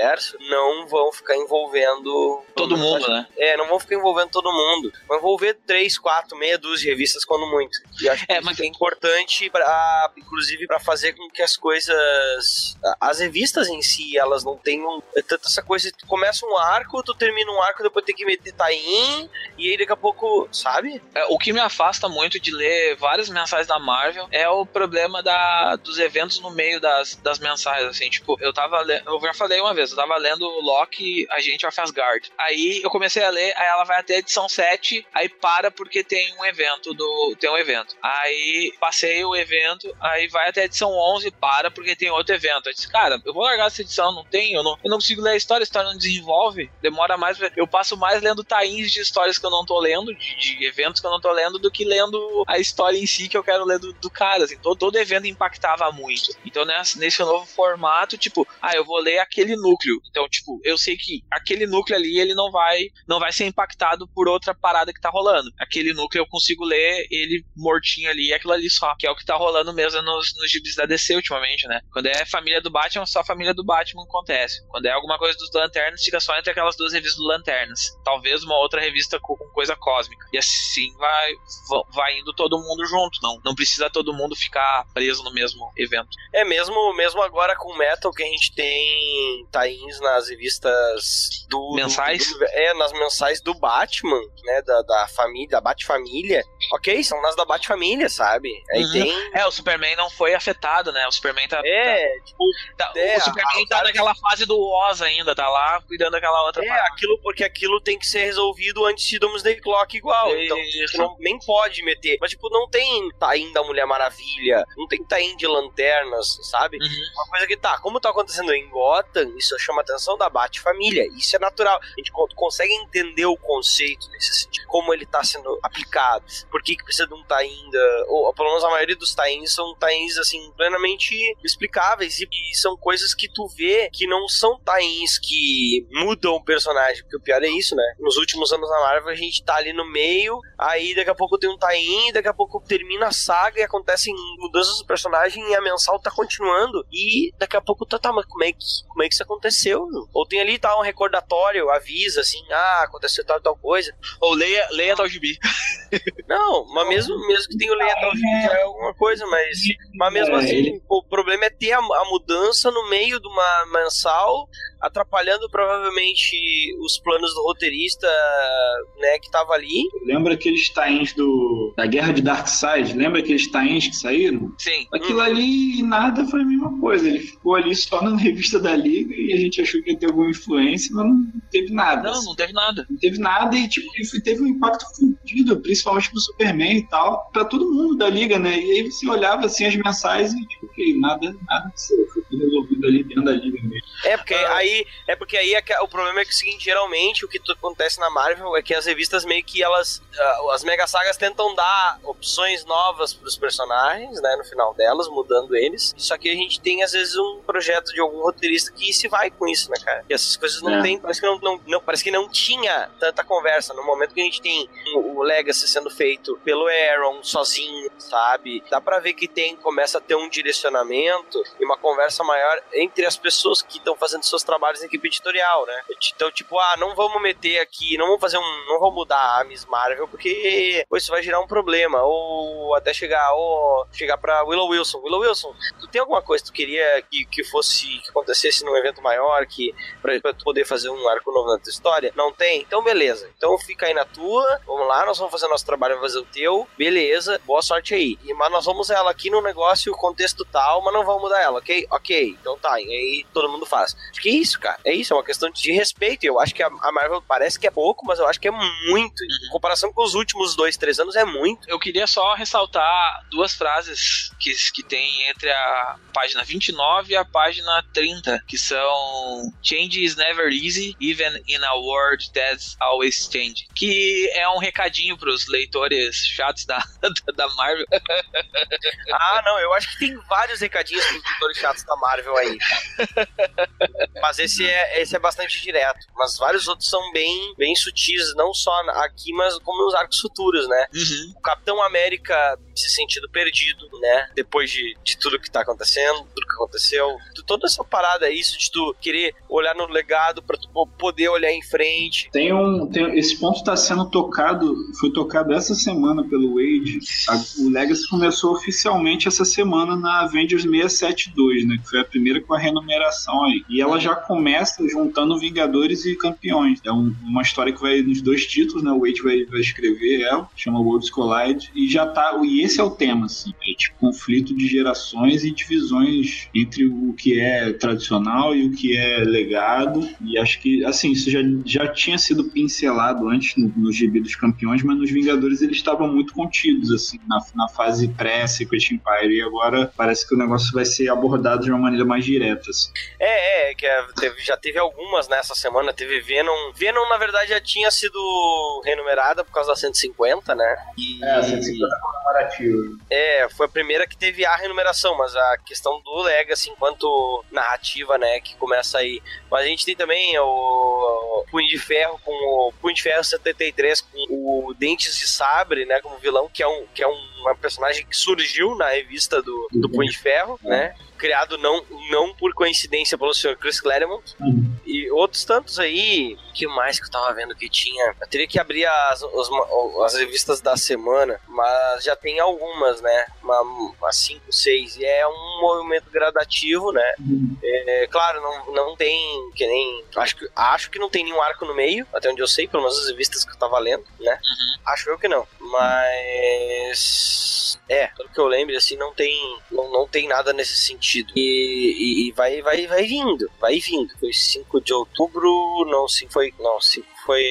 não vão ficar envolvendo. Todo mundo, né? É, não vão ficar envolvendo todo mundo. Vão envolver três, quatro, meia dúzia de revistas, quando muito. E acho que É, mas- é importante, pra, inclusive, para fazer com que as coisas. As revistas em si, elas não tenham tanta essa coisa. Tu começa um arco, tu termina um arco, depois tem que meter tie-in, e aí daqui a pouco, sabe? É, o que me afasta muito de ler várias mensagens da Marvel é o problema da, dos eventos no meio das, das mensagens, assim, tipo, eu tava lendo, eu já falei uma vez, eu tava lendo Loki, Agente of Asgard. Aí eu comecei a ler, aí ela vai até a edição 7, aí para porque tem um evento do tem um evento. Aí passei o evento, aí vai até a edição 11, para porque tem outro evento. Eu disse, cara, eu vou largar essa edição, não tem, eu não, eu não consigo ler a história, a história não desenvolve, demora mais, eu passo mais lendo tains de histórias que eu não tô lendo, de, de, eventos que eu não tô lendo, do que lendo a história em si que eu quero ler do, do cara, assim, todo, todo evento impactava muito. Então nesse, nesse novo formato, tipo, ah, eu vou ler aquele núcleo. Então, tipo, eu sei que aquele núcleo ali, ele não vai, não vai ser impactado por outra parada que tá rolando. Aquele núcleo eu consigo ler ele mortinho ali, aquilo ali só, que é o que tá rolando mesmo nos, nos gibis da DC ultimamente, né? Quando é família do Batman, só a família do Batman acontece. Quando é alguma coisa dos Lanternas, fica só entre aquelas duas revistas do Lanternas. Talvez uma outra revista com, com coisa cósmica. E assim vai, vai indo todo mundo junto, não, não precisa todo mundo ficar preso no mesmo evento. É mesmo, mesmo agora com Metal que a gente tem nas revistas do mensais, do, do, é nas mensais do Batman, né, da, da família, da Bat-família. OK, são nas da Bat-família, sabe? Aí uhum. tem É, o Superman não foi afetado, né? O Superman tá É, tá, tipo, tá, é, o Superman a, tá naquela fase do Oz ainda, tá lá cuidando daquela outra É, aquilo porque aquilo tem que ser resolvido antes de Doomsday Clock igual. É então, tipo, não, nem pode meter. Mas tipo, não tem tain da Mulher Maravilha, não tem tain de lanternas, sabe? Uhum. Uma coisa que tá, como tá acontecendo em Gotham, isso chama a atenção da Bat-família. Isso é natural. A gente consegue entender o conceito nesse sentido, como ele tá sendo aplicado. Por que, que precisa de um tain da. Ou pelo menos a maioria dos tains são tains, assim, plenamente explicáveis. E, e são coisas que tu vê que não são tains que mudam o personagem. Porque o pior é isso, né? Nos últimos anos na Marvel a gente tá ali no meio, aí daqui a pouco tem um tain, daqui a pouco termina a saga e acontecem mudanças do personagem e a mensal tá continuando. E daqui a pouco tá, tá mas como é que, como é que isso aconteceu? Ou tem ali tá um recordatório, avisa assim, ah, aconteceu tal tal coisa. Ou leia, leia tal gibi. [laughs] Não, mas mesmo, mesmo que tenha o leia tal gibi já é alguma coisa, mas, mas mesmo é, assim, o problema é ter a, a mudança no meio de uma mensal atrapalhando provavelmente os planos do roteirista, né, que tava ali. Lembra aqueles tains do da Guerra de Darkseid? Lembra aqueles tains que saíram? Sim. Aquilo hum. ali nada foi a mesma coisa. Ele ficou ali só na revista da Liga e a gente achou que ia ter alguma influência, mas não teve nada. Não, não teve nada. Não teve nada e tipo, teve um impacto fudido, principalmente pro Superman e tal, pra todo mundo da Liga, né? E aí você olhava assim as mensagens e tipo, ok, nada, nada foi resolvido ali dentro da Liga mesmo. É, porque ah. aí é porque aí é o problema é que é o seguinte, geralmente o que acontece na Marvel é que as revistas meio que elas as mega sagas tentam dar opções novas para os personagens, né, no final delas, mudando eles. Só que a gente tem às vezes um projeto de algum roteirista que se vai com isso, né, cara? E essas coisas não é. tem, parece que não, não, não, parece que não tinha tanta conversa no momento que a gente tem o, o Legacy sendo feito pelo Aaron sozinho, sabe? Dá para ver que tem começa a ter um direcionamento e uma conversa maior entre as pessoas que estão fazendo seus trabalhos em equipe editorial, né? Então, tipo, ah, não vamos meter aqui, não vamos fazer um, não vamos mudar a Miss Marvel porque isso vai gerar um problema ou até chegar ou chegar para Willow Wilson. Willow Wilson, tu tem alguma coisa que tu queria que, que fosse que acontecesse num evento maior que pra, pra tu poder fazer um arco novo na tua história? Não tem? Então beleza. Então fica aí na tua. Vamos lá, nós vamos fazer nosso trabalho, fazer o teu. Beleza. Boa sorte aí. E, mas nós vamos ela aqui no negócio, contexto tal, mas não vamos mudar ela, ok? Ok. Então tá. E aí todo mundo faz. Acho que é isso, cara. É isso, é uma questão de respeito. Eu acho que a, a Marvel parece que é pouco, mas eu acho que é muito. Em comparação com os últimos dois, três anos, é muito. Eu queria só ressaltar duas frases que, que tem entre a página 29 e a página 30, que são Change is never easy, even in a world that's always changing. Que é um recadinho pros leitores chatos da, [laughs] da Marvel. [laughs] ah, não, eu acho que tem vários recadinhos pros leitores chatos da Marvel aí. Mas [laughs] esse é, esse é bastante direto. Mas vários outros são bem, bem sutis, não só aqui, mas como nos arcos futuros, né? Uhum. O Capitão América se sentindo perdido, né? Depois de, de tudo que tá acontecendo, tudo que aconteceu. Toda essa parada, isso de tu querer olhar no legado pra tu poder olhar em frente. Tem um. Tem, esse ponto tá sendo tocado foi tocado essa semana pelo Wade. A, o Legacy começou oficialmente essa semana na Avengers 672, né? Que foi a primeira com a renumeração aí. E ela já começa juntando Vingadores e Campeões. É um, uma história que vai nos dois títulos, né? O Wade vai, vai escrever ela, chama Worlds Collide. E já tá. E esse é o tema, assim. É tipo conflito de gerações e divisões entre o que é tradicional e o que é legado. E acho que, assim, isso já, já tinha sido pincelado antes no, no gibi dos campeões, mas nos Vingadores eles estavam muito contidos, assim, na, na fase pré-Secret Empire. E agora parece que o negócio vai ser abordado de uma maneira mais direta. Assim. É, é, que é, teve, já teve algumas nessa semana. Teve Venom. Venom, na verdade, já tinha sido renumerada por causa da 150, né? E... É, a 150 comemorativa. É, foi a primeira que teve a renumeração, mas a questão do Legacy enquanto narrativa, né, que começa aí. Mas a gente tem também o Punho de Ferro com o Punho de Ferro 73 com o Dentes de Sabre, né, como vilão, que é um, que é um uma personagem que surgiu na revista do, do Punho de Ferro, né? criado não, não por coincidência pelo senhor Chris Claremont. Uhum. E outros tantos aí, que mais que eu tava vendo que tinha? Eu teria que abrir as, as, as revistas da semana, mas já tem algumas, né? Uma, uma cinco, seis. E é um movimento gradativo, né? Uhum. É, claro, não, não tem que nem. Acho que, acho que não tem nenhum arco no meio, até onde eu sei, pelo menos as revistas que eu tava lendo, né? Uhum. Acho eu que não. Mas. É, pelo que eu lembro, assim, não tem, não, não tem nada nesse sentido. E, e, e, vai, vai, vai vindo, vai vindo. Foi 5 de outubro, não, 5 foi. Não, 5 foi.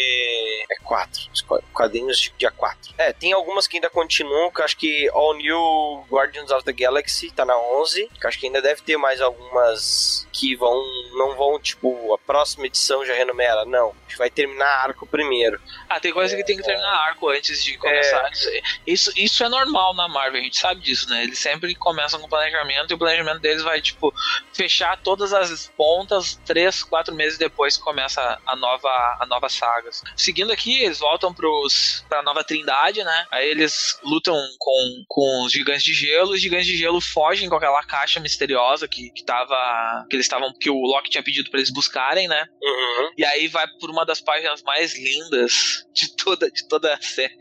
É 4. Quadrinhos de dia 4. É, tem algumas que ainda continuam, que acho que All New Guardians of the Galaxy tá na 11. Que acho que ainda deve ter mais algumas que vão. Não vão, tipo, a próxima edição já renumera. Não. A gente vai terminar arco primeiro. Ah, tem coisa que tem que terminar arco antes de começar. É... Isso, isso é normal na Marvel, a gente sabe disso, né? Eles sempre começam com planejamento e o planejamento deles vai, tipo, fechar todas as pontas três, quatro meses depois que começa a nova, a nova sagas. Seguindo aqui, eles voltam pros, pra Nova Trindade, né? Aí eles lutam com, com os gigantes de gelo. Os gigantes de gelo fogem com aquela caixa misteriosa que, que tava. que eles estavam. que o Loki tinha pedido para eles buscarem, né? Uhum. E aí vai por uma das páginas mais lindas de toda, de toda a [laughs] série.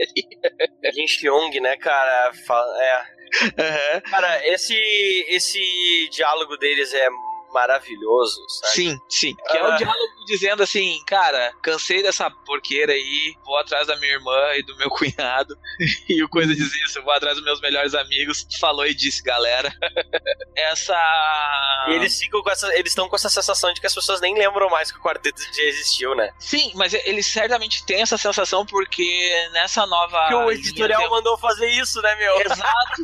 Jin Young, né, cara? É. Uhum. Cara, esse, esse diálogo deles é maravilhoso, sabe? Sim, sim. Que é o diálogo dizendo assim, cara, cansei dessa porqueira aí, vou atrás da minha irmã e do meu [laughs] cunhado. e o coisa diz isso, vou atrás dos meus melhores amigos. Falou e disse, galera. [laughs] essa. E eles ficam com essa. Eles estão com essa sensação de que as pessoas nem lembram mais que o quarteto já existiu, né? Sim, mas eles certamente têm essa sensação porque nessa nova. Que o editorial mandou fazer isso, né, meu? Exato.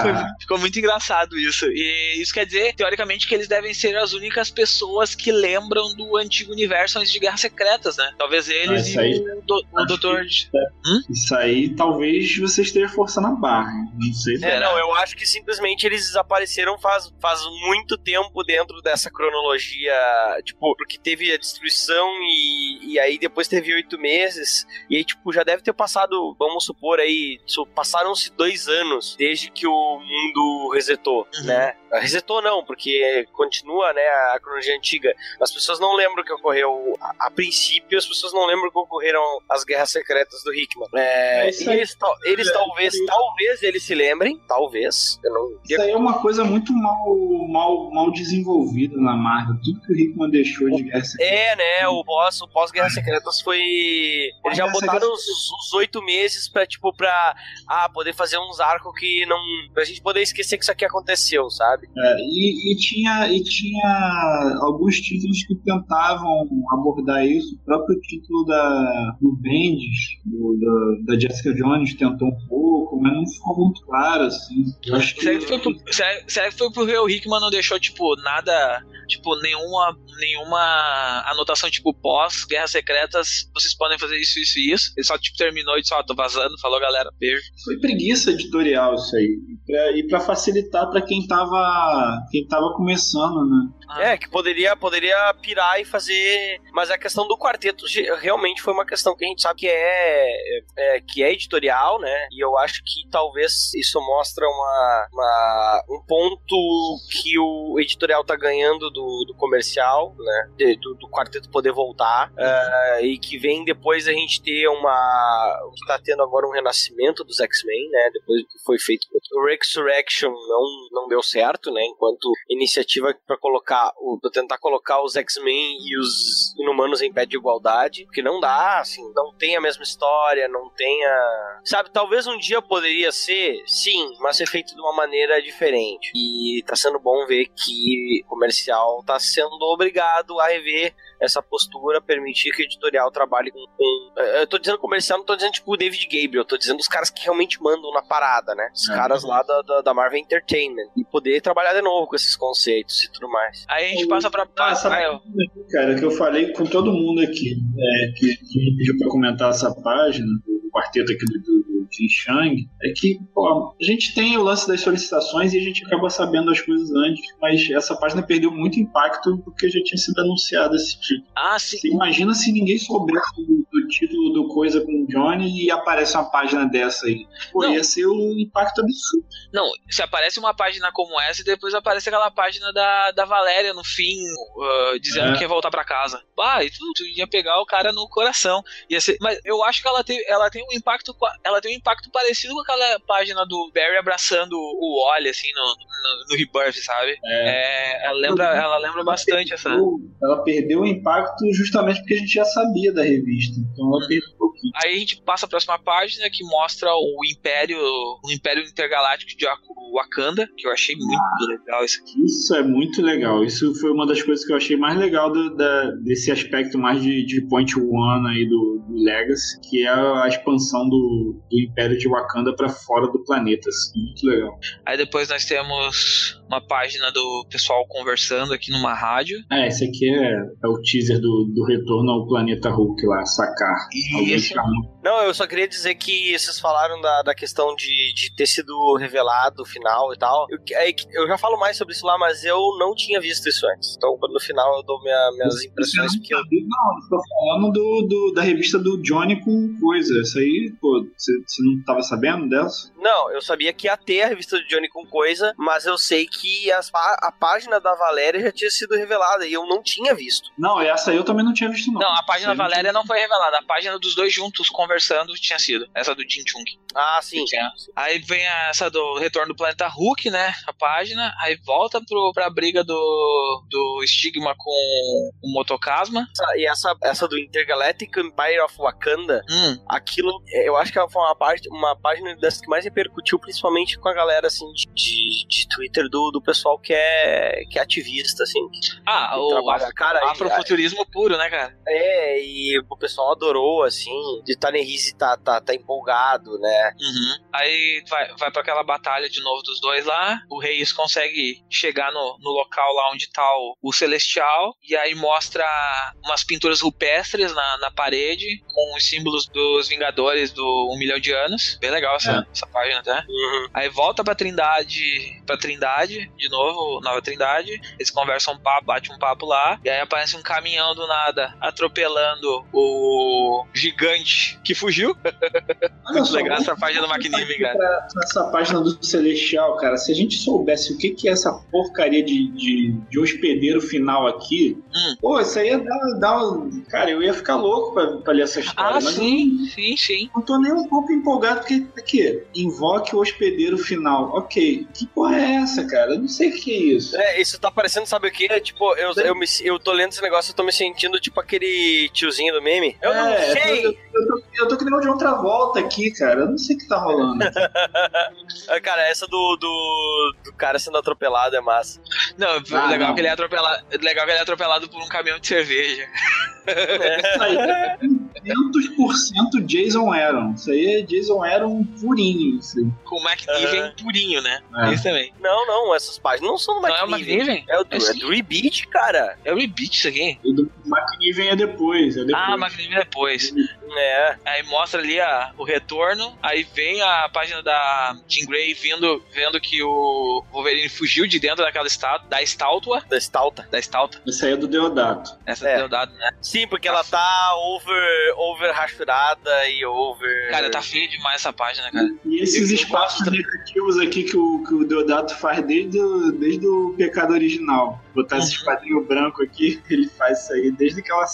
Foi, [laughs] ficou muito engraçado isso. E isso quer dizer, teoricamente, que eles devem ser as únicas pessoas que lembram do antigo universo antes de Guerras Secretas, né? Talvez eles ah, e o, do, o Doutor. Que, hum? Isso aí talvez você esteja forçando a barra. Não sei. É, não, eu acho que simplesmente eles desapareceram faz, faz muito tempo dentro dessa cronologia. Tipo, porque teve a destruição e, e aí depois teve oito meses. E aí, tipo, já deve ter passado, vamos supor aí, passaram-se dois anos desde que o mundo resetou, uhum. né? Resetou não, porque continua, né, a cronologia antiga. As pessoas não lembram o que ocorreu a, a, princípio, as pessoas não lembram que ocorreram as guerras secretas do Hickman. É, eles, eles é, talvez, é, talvez eles se lembrem, talvez. Eu não... Isso aí é uma coisa muito mal, mal, mal desenvolvida na Marvel. Tudo que o Hickman deixou de guerra secreta. É, né, o pós, o pós guerras secretas foi eles já botaram os oito meses pra, tipo, pra ah, poder fazer uns arcos que não. pra gente poder esquecer que isso aqui aconteceu, sabe? É, e, e, tinha, e tinha alguns títulos que tentavam abordar isso. O próprio título da, do Bendis, do, da, da Jessica Jones, tentou um pouco, mas não ficou muito claro, assim. Eu acho que... Será que foi pro, será, será que foi porque o não deixou, tipo, nada, tipo, nenhuma, nenhuma anotação, tipo, pós Guerras Secretas, vocês podem fazer isso, isso e isso. Ele só, tipo, terminou e disse, ó, oh, tô vazando, falou, galera, beijo. Foi preguiça editorial isso aí. E pra, facilitar para quem tava, quem tava começando, né? É, que poderia, poderia pirar e fazer. Mas a questão do quarteto realmente foi uma questão que a gente sabe que é, é que é editorial, né? E eu acho que talvez isso mostra uma, uma, um ponto que o editorial tá ganhando do do, comercial, né? De, do, do, quarteto poder voltar. Uh, e que vem depois a gente ter uma. que tá tendo agora um renascimento dos X-Men, né? Depois que foi feito. O Resurrection não, não deu certo, né? Enquanto iniciativa para colocar. Pra tentar colocar os X-Men e os inumanos em pé de igualdade. Porque não dá, assim, não tem a mesma história, não tem a. Sabe, talvez um dia poderia ser, sim, mas ser feito de uma maneira diferente. E tá sendo bom ver que o comercial tá sendo obrigado a rever essa postura, permitir que o editorial trabalhe com, com. Eu tô dizendo comercial, não tô dizendo tipo o David Gabriel, eu tô dizendo os caras que realmente mandam na parada, né? Os é, caras lá da, da, da, Marvel Entertainment. E poder trabalhar de novo com esses conceitos e tudo mais. Aí a gente passa pra. Ah, essa ah, cara, que eu falei com todo mundo aqui, é, que, que me pediu pra comentar essa página, do quarteto aqui do, Jin Shang, é que pô, a gente tem o lance das solicitações e a gente acaba sabendo as coisas antes, mas essa página perdeu muito impacto porque já tinha sido anunciado esse título. Ah, sim. Você imagina se ninguém soubesse do, do, título do Coisa com o Johnny e aparece uma página dessa aí. Pô, não. ia ser um impacto absurdo. Não, se aparece uma página como essa e depois aparece aquela página da, da Valéria no fim, uh, dizendo é. que ia voltar para casa. Ah, e tu, tu, ia pegar o cara no coração. Ia ser, mas eu acho que ela tem, ela tem um impacto. Ela tem um impacto parecido com aquela página do Barry abraçando o Wally, assim, no, no, no Rebirth, sabe? É. É, ela, lembra, ela lembra bastante essa. Ela perdeu o impacto justamente porque a gente já sabia da revista. Então ela hum. perdeu um pouquinho. Aí a gente passa a próxima página que mostra o Império, o Império Intergaláctico de Wakanda, que eu achei muito ah, legal isso aqui. Isso é muito legal. Isso foi uma das coisas que eu achei mais legal do, da, desse aspecto mais de, de Point One aí do, do Legacy, que é a, a expansão do, do Império de Wakanda para fora do planeta. Assim. Muito legal. Aí depois nós temos uma página do pessoal conversando aqui numa rádio. É, esse aqui é, é o teaser do, do retorno ao planeta Hulk lá, sacar. Isso. Não, eu só queria dizer que vocês falaram da, da questão de, de ter sido revelado o final e tal. Eu, é, eu já falo mais sobre isso lá, mas eu não tinha visto isso antes. Então, no final, eu dou minha, minhas impressões. Eu... Não, eu tô falando do, do, da revista do Johnny com coisa. Isso aí, pô, você não tava sabendo dessa? Não, eu sabia que ia ter a revista do Johnny com coisa, mas eu sei que as, a página da Valéria já tinha sido revelada e eu não tinha visto. Não, essa aí eu também não tinha visto, não. Não, a página da Valéria não foi revelada. A página dos dois juntos conversando tinha sido. Essa do Jin Chung. Ah, sim. Aí vem essa do Retorno do Planeta Hulk, né? A página. Aí volta pro, pra briga do, do Stigma com o Motocasma. E essa, essa do Intergalactic Empire of Wakanda, hum. aquilo, eu acho que foi uma, parte, uma página das que mais repercutiu, principalmente com a galera, assim, de, de, Twitter do, do pessoal que é, que é ativista, assim. Ah, o trabalha, cara, afrofuturismo e, puro, né, cara? É, e o pessoal adorou, assim, de tá, tá, tá empolgado, né? Uhum. Aí vai, vai para aquela batalha de novo dos dois lá, o Reis consegue chegar no, no local lá onde tá o, o Celestial, e aí mostra umas pinturas rupestres na, na parede, com os símbolos dos Vingadores do Um Milhão de Anos. Bem legal essa, é. essa página, até. Uhum. Aí volta pra Trindade, pra Trindade, de novo, Nova Trindade. Eles conversam um papo, bate um papo lá. E aí aparece um caminhão do nada atropelando o gigante que fugiu. Muito legal essa página do McNiven, cara. Essa página do Celestial, cara, se a gente soubesse o que, que é essa porcaria de, de, de hospedeiro final aqui, hum. pô, isso aí ia dar, dar um... Cara, eu ia ficar louco pra, pra ler essa história. Ah, sim, não, sim, sim. Não tô nem um pouco empolgado, porque aqui, invoque o hospedeiro final. Ok, que porra é essa, cara? Eu não sei o que é isso. É, isso tá parecendo, sabe o que? Tipo, eu, eu, me, eu tô lendo esse negócio, eu tô me sentindo tipo aquele tiozinho do meme. Eu é, não sei! Eu, eu, tô, eu tô que nem de outra volta aqui, cara. Eu não sei o que tá rolando. [laughs] cara, essa do, do, do, cara sendo atropelado é massa. Não, ah, legal não. que ele é atropelado. Legal que ele é atropelado por um caminhão de cerveja. É. [laughs] Isso aí é 500% Jason Aaron. Isso aí é Jason Aaron purinho. Assim. Com o McNiven uhum. purinho, né? É. Isso também. Não, não, essas páginas não são do McNiven. É, o do, é, é do Rebeat, cara. É o Rebeat isso aqui. O do McNiven é depois, é depois. Ah, McNiven é depois. É. Aí mostra ali a, o retorno, aí vem a página da Jean Grey vindo, vendo que o Wolverine fugiu de dentro daquela estátua, da estátua, Da Stalta. da estátua, Esse aí é do Deodato. essa É. deu dado, né? Sim, porque ela tá over, over rachurada e over. Cara, tá feio demais essa página, cara. E esses Eu- espaços negativos aqui que o, que o Deodato faz desde desde o pecado original. Botar esses Uhum. quadrinhos brancos aqui, [laughs] ele faz isso aí desde que ela.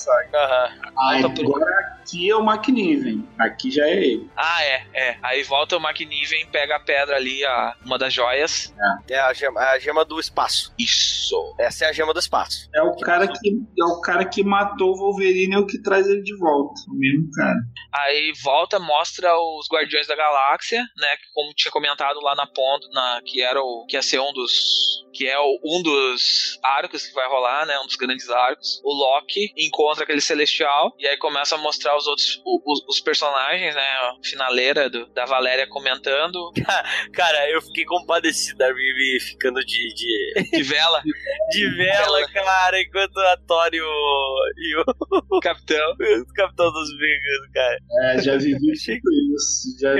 Aí, pro- agora aqui é o McNiven. Aqui já é ele. Ah, é, é. Aí volta o McNiven, pega a pedra ali, a, uma das joias. É a gema, a gema do espaço. Isso. Essa é a gema do espaço. É o cara que é o cara que matou o Wolverine é o que traz ele de volta. O mesmo cara. Aí volta, mostra os Guardiões da Galáxia, né? Como tinha comentado lá na ponta, na, que era o. que ia ser um dos. Que é o- um dos arcos que vai rolar, né? Um dos grandes arcos. O Loki encontra aquele celestial e aí começa a mostrar os outros. os, os personagens, né? A finaleira do- da Valéria comentando. [laughs] Cara, eu fiquei compadecido da Riri ficando de, de, De vela, [laughs] de vela, cara, enquanto a Thor e o, e o, [laughs] capitão. o [laughs] Capitão dos Vingas, cara. É, já vivi [laughs] tudo isso. Já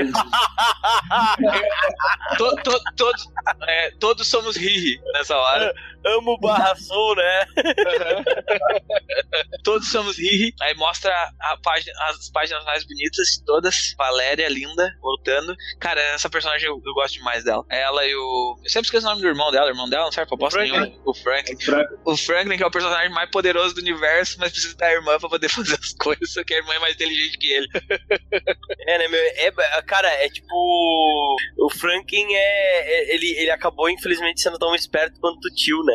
To- to- todos, é, todos somos Riri nessa hora. Amo barra som, né? Todos somos Riri. Aí mostra a página, as páginas mais bonitas de todas. Valéria, linda, voltando. Cara, essa personagem eu, eu gosto demais dela. Ela e o. Eu sempre esqueço o nome do irmão dela. O irmão dela não serve pra bosta Franklin. nenhuma. O Franklin. Fra- O Franklin, que é o personagem mais poderoso do universo, mas precisa da irmã pra poder [laughs] fazer as coisas, só que a irmã é mais inteligente que ele. É, né, meu? É, cara, é tipo. O Franklin é. é- ele, ele acabou, infelizmente, sendo tão esperto quanto o tio, né?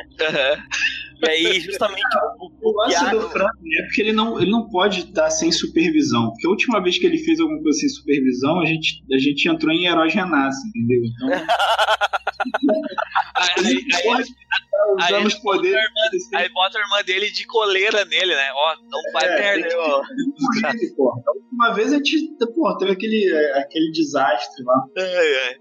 E aí, justamente, o, [laughs] O o lance do Franklin é porque ele não, ele não pode estar sem supervisão. Porque a última vez que ele fez alguma coisa sem supervisão, a gente, a gente entrou em Heróis Renasce, entendeu? Então, [laughs] Aí, aí- pode aí os poderes desse aí bota a irmã dele de coleira nele, né? Ó, não vai É, perder, tem que- ó. dele, pô. A última vez a gente, pô, teve aquele, aquele desastre lá.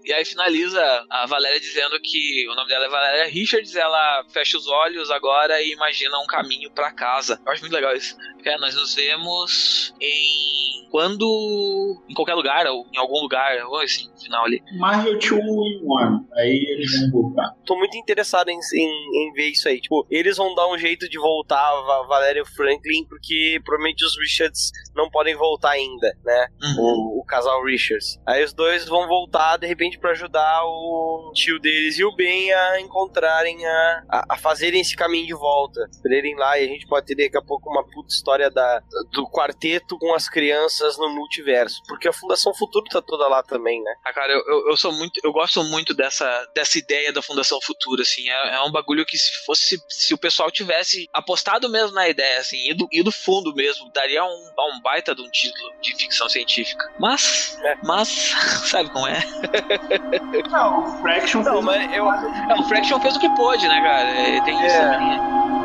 E aí finaliza a Valéria dizendo que o nome dela é Valéria Richards, ela fecha os olhos agora e imagina um caminho pra casa. Eu acho muito legal isso. É, nós nos vemos em quando em qualquer lugar ou em algum lugar, ou assim, no final ali. Marvel 2 in 1. Aí eles vão voltar. tô muito interessado em, em, em ver isso aí. Tipo, eles vão dar um jeito de voltar a Va- Valéria e o Franklin, porque provavelmente os Richards não podem voltar ainda, né? Uhum. O, o casal Richards. Aí os dois vão voltar, de repente, pra ajudar o tio deles e o Ben a encontrarem, a, a, a fazerem esse caminho de volta. Pra irem lá e a gente pode ter daqui a pouco uma puta história da, do quarteto com as crianças no multiverso. Porque a Fundação Futuro tá toda lá também, né? Ah, cara, eu, eu, eu sou muito. Eu gosto muito dessa, dessa ideia da Fundação Futura, assim. É, é um bagulho que se fosse. Se o pessoal tivesse apostado mesmo na ideia, assim, e do, e do fundo mesmo, daria um, um baita de um título de ficção científica. Mas. É. Mas. [laughs] Sabe como é? Não, o Fraction Não, fez mas eu, É, o Fraction fez o que pôde, né, cara? É, Tem isso É. também.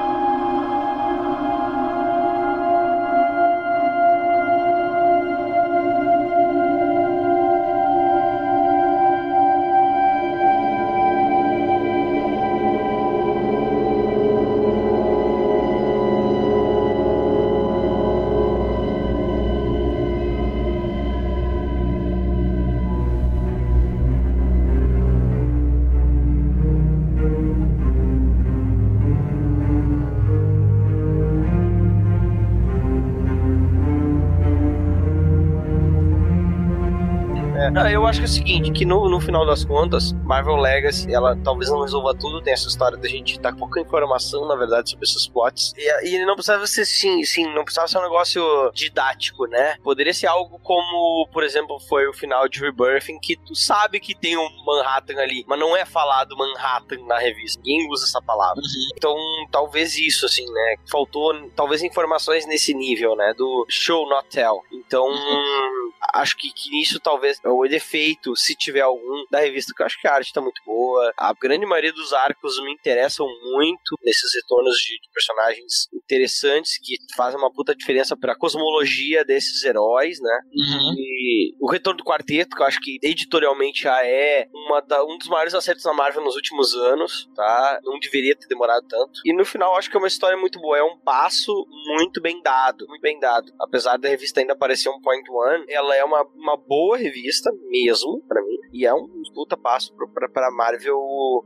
Acho que é o seguinte, que no, no final das contas, Marvel Legacy, ela talvez não resolva tudo, tem essa história da gente dar pouca informação, na verdade, sobre esses plots. E, e não precisava ser, sim, sim, não precisava ser um negócio didático, né? Poderia ser algo como, por exemplo, foi o final de Rebirthing, que tu sabe que tem um Manhattan ali, mas não é falado Manhattan na revista. Ninguém usa essa palavra. Então, talvez isso, assim, né? Faltou, talvez, informações nesse nível, né? Do show, not tell. Então, acho que, que nisso talvez o defeito, se tiver algum, da revista, que eu acho que a arte tá muito boa. A grande maioria dos arcos me interessam muito nesses retornos de, de personagens interessantes que fazem uma puta diferença para a cosmologia desses heróis, né? Uhum. E o Retorno do Quarteto, que eu acho que editorialmente já é uma da, um dos maiores acertos da Marvel nos últimos anos, tá? Não deveria ter demorado tanto. E no final, acho que é uma história muito boa. É um passo muito bem dado, muito bem dado. Apesar da revista ainda parecer um Point One, ela é uma, uma boa revista mesmo, para mim. E é um puta passo pra Marvel,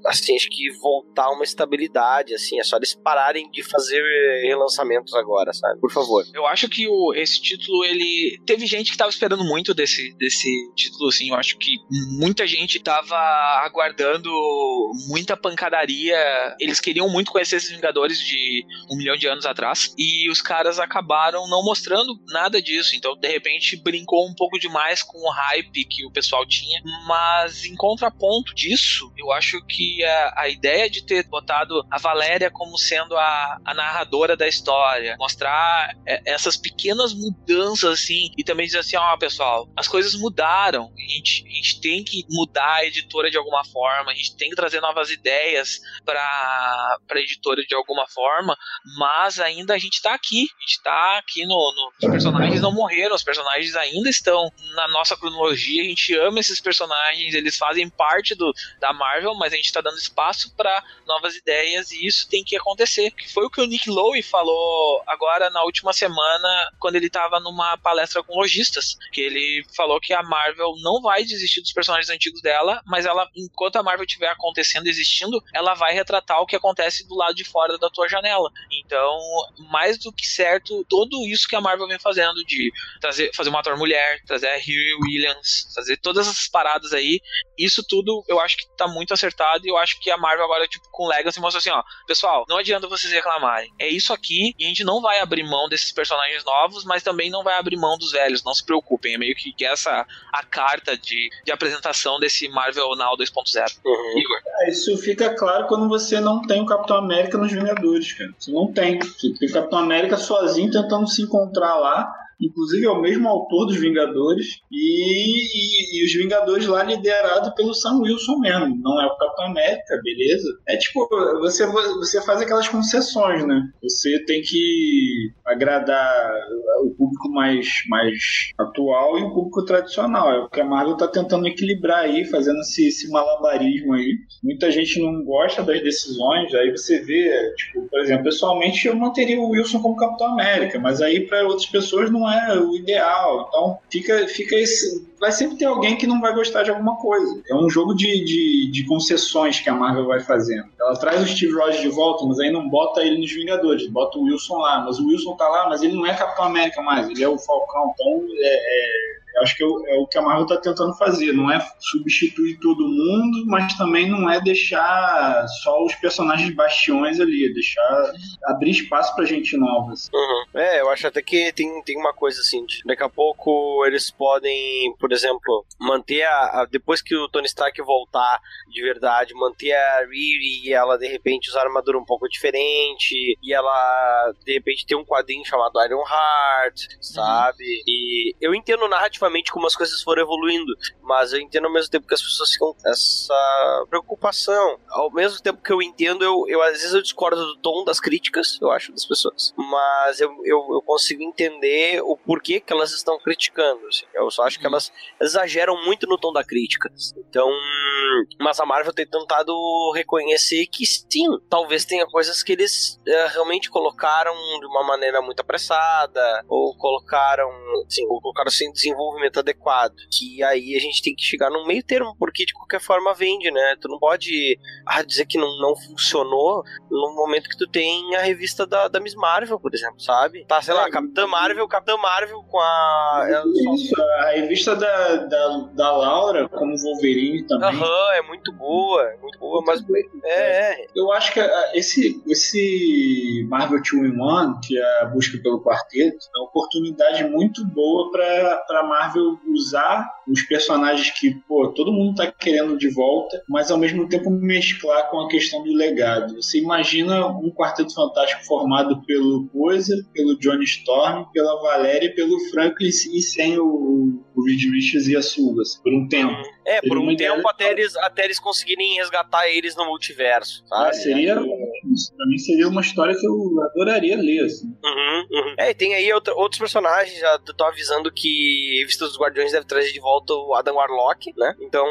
assim, acho que voltar uma estabilidade, assim. É só eles pararem de fazer relançamentos agora, sabe? Por favor. Eu acho que o, esse título, ele. Teve gente que tava esperando muito desse, desse título, assim. Eu acho que muita gente tava aguardando muita pancadaria. Eles queriam muito conhecer esses Vingadores de um milhão de anos atrás. E os caras acabaram não mostrando nada disso. Então, de repente, brincou um pouco demais com o hype que o pessoal tinha. Mas, em contraponto disso, eu acho que a, a ideia de ter botado a Valéria como sendo a, a narradora da história, mostrar é, essas pequenas mudanças, assim, e também dizer assim: ó, oh, pessoal, as coisas mudaram. A gente, a gente tem que mudar a editora de alguma forma, a gente tem que trazer novas ideias para a editora de alguma forma, mas ainda a gente tá aqui. A gente tá aqui no, no. Os personagens não morreram, os personagens ainda estão na nossa cronologia, a gente ama esses personagens, eles fazem parte do, da Marvel, mas a gente tá dando espaço para novas ideias e isso tem que acontecer. Que foi o que o Nick Lowe falou agora na última semana, quando ele tava numa palestra com lojistas, que ele falou que a Marvel não vai desistir dos personagens antigos dela, mas ela, enquanto a Marvel estiver acontecendo, existindo, ela vai retratar o que acontece do lado de fora da tua janela. Então, mais do que certo, tudo isso que a Marvel vem fazendo de trazer, fazer uma ator mulher, trazer a Huey Williams, fazer todas essas paradas aí, isso tudo eu acho que tá muito acertado e eu acho que a Marvel agora, tipo, com Legacy mostra assim, ó, pessoal, não adianta vocês reclamarem. É isso aqui e a gente não vai abrir mão desses personagens novos, mas também não vai abrir mão dos velhos, não se preocupem. É meio que, que essa a carta de, de apresentação desse Marvel Now 2.0. Uhum. Igor. É, isso fica claro quando você não tem o Capitão América nos Vingadores, cara. Você não tem. Você tem o Capitão América sozinho tentando se encontrar lá inclusive é o mesmo autor dos Vingadores, e, e, e, os Vingadores lá liderado pelo Sam Wilson mesmo, não é o Capitão América, beleza? É tipo, você, você faz aquelas concessões, né? Você tem que agradar o público mais, mais atual e o público tradicional. É o que a Marvel tá tentando equilibrar aí, fazendo esse, esse malabarismo aí. Muita gente não gosta das decisões, aí você vê, tipo, por exemplo, pessoalmente eu manteria o Wilson como Capitão América, mas aí para outras pessoas não é o ideal. Então fica, fica esse. Vai sempre ter alguém que não vai gostar de alguma coisa. É um jogo de, de, de concessões que a Marvel vai fazendo. Ela traz o Steve Rogers de volta, mas aí não bota ele nos Vingadores, bota o Wilson lá. Mas o Wilson tá lá, mas ele não é Capitão América mais, ele é o Falcão. Então é, é acho que é o, é o que a Marvel está tentando fazer. Não é substituir todo mundo, mas também não é deixar só os personagens bastiões ali, é deixar abrir espaço para gente nova. Assim. Uhum. É, eu acho até que tem, tem uma coisa assim, de, daqui a pouco eles podem, por exemplo, manter a, a, depois que o Tony Stark voltar de verdade, manter a Riri e ela de repente usar armadura um pouco diferente e ela de repente ter um quadrinho chamado Iron Heart, sabe? Uhum. E eu entendo narrativamente como as coisas foram evoluindo, mas eu entendo ao mesmo tempo que as pessoas ficam essa preocupação. Ao mesmo tempo que eu entendo, eu, eu às vezes eu discordo do tom das críticas, eu acho, das pessoas, mas eu, eu, eu consigo entender o porquê que elas estão criticando. Assim. Eu só acho que elas exageram muito no tom da crítica. Então, mas a Marvel tem tentado reconhecer que sim, talvez tenha coisas que eles uh, realmente colocaram de uma maneira muito apressada, ou colocaram, sim, ou colocaram sem desenvolvimento adequado. Que aí a gente tem que chegar num meio termo, porque de qualquer forma vende, né? Tu não pode ah, dizer que não, não funcionou no momento que tu tem a revista da, da Miss Marvel, por exemplo, sabe? Tá, sei lá, é, Capitã Marvel, Capitã Marvel com a. Isso, a revista da, da, da Laura, como Wolverine também. Aham, uhum, é muito boa, é muito boa, mas. É, é. Eu acho que esse, esse Marvel 2 in 1, que é a busca pelo quarteto, é uma oportunidade muito boa para pra Marvel usar os personagens que, pô, todo mundo tá querendo de volta, mas ao mesmo tempo mesclar com a questão do legado. Você imagina um Quarteto Fantástico formado pelo Coisa, pelo Johnny Storm, pela Valéria, pelo Franklin e sem o, o Reed Richards e a Sulgas, por um tempo. É, por um tempo até eles, até eles conseguirem resgatar eles no multiverso. Ah, seria isso pra mim seria uma história que eu adoraria ler, assim. Uhum, uhum. É, e tem aí outro, outros personagens, já tô avisando que Revista dos Guardiões deve trazer de volta o Adam Warlock, né? Então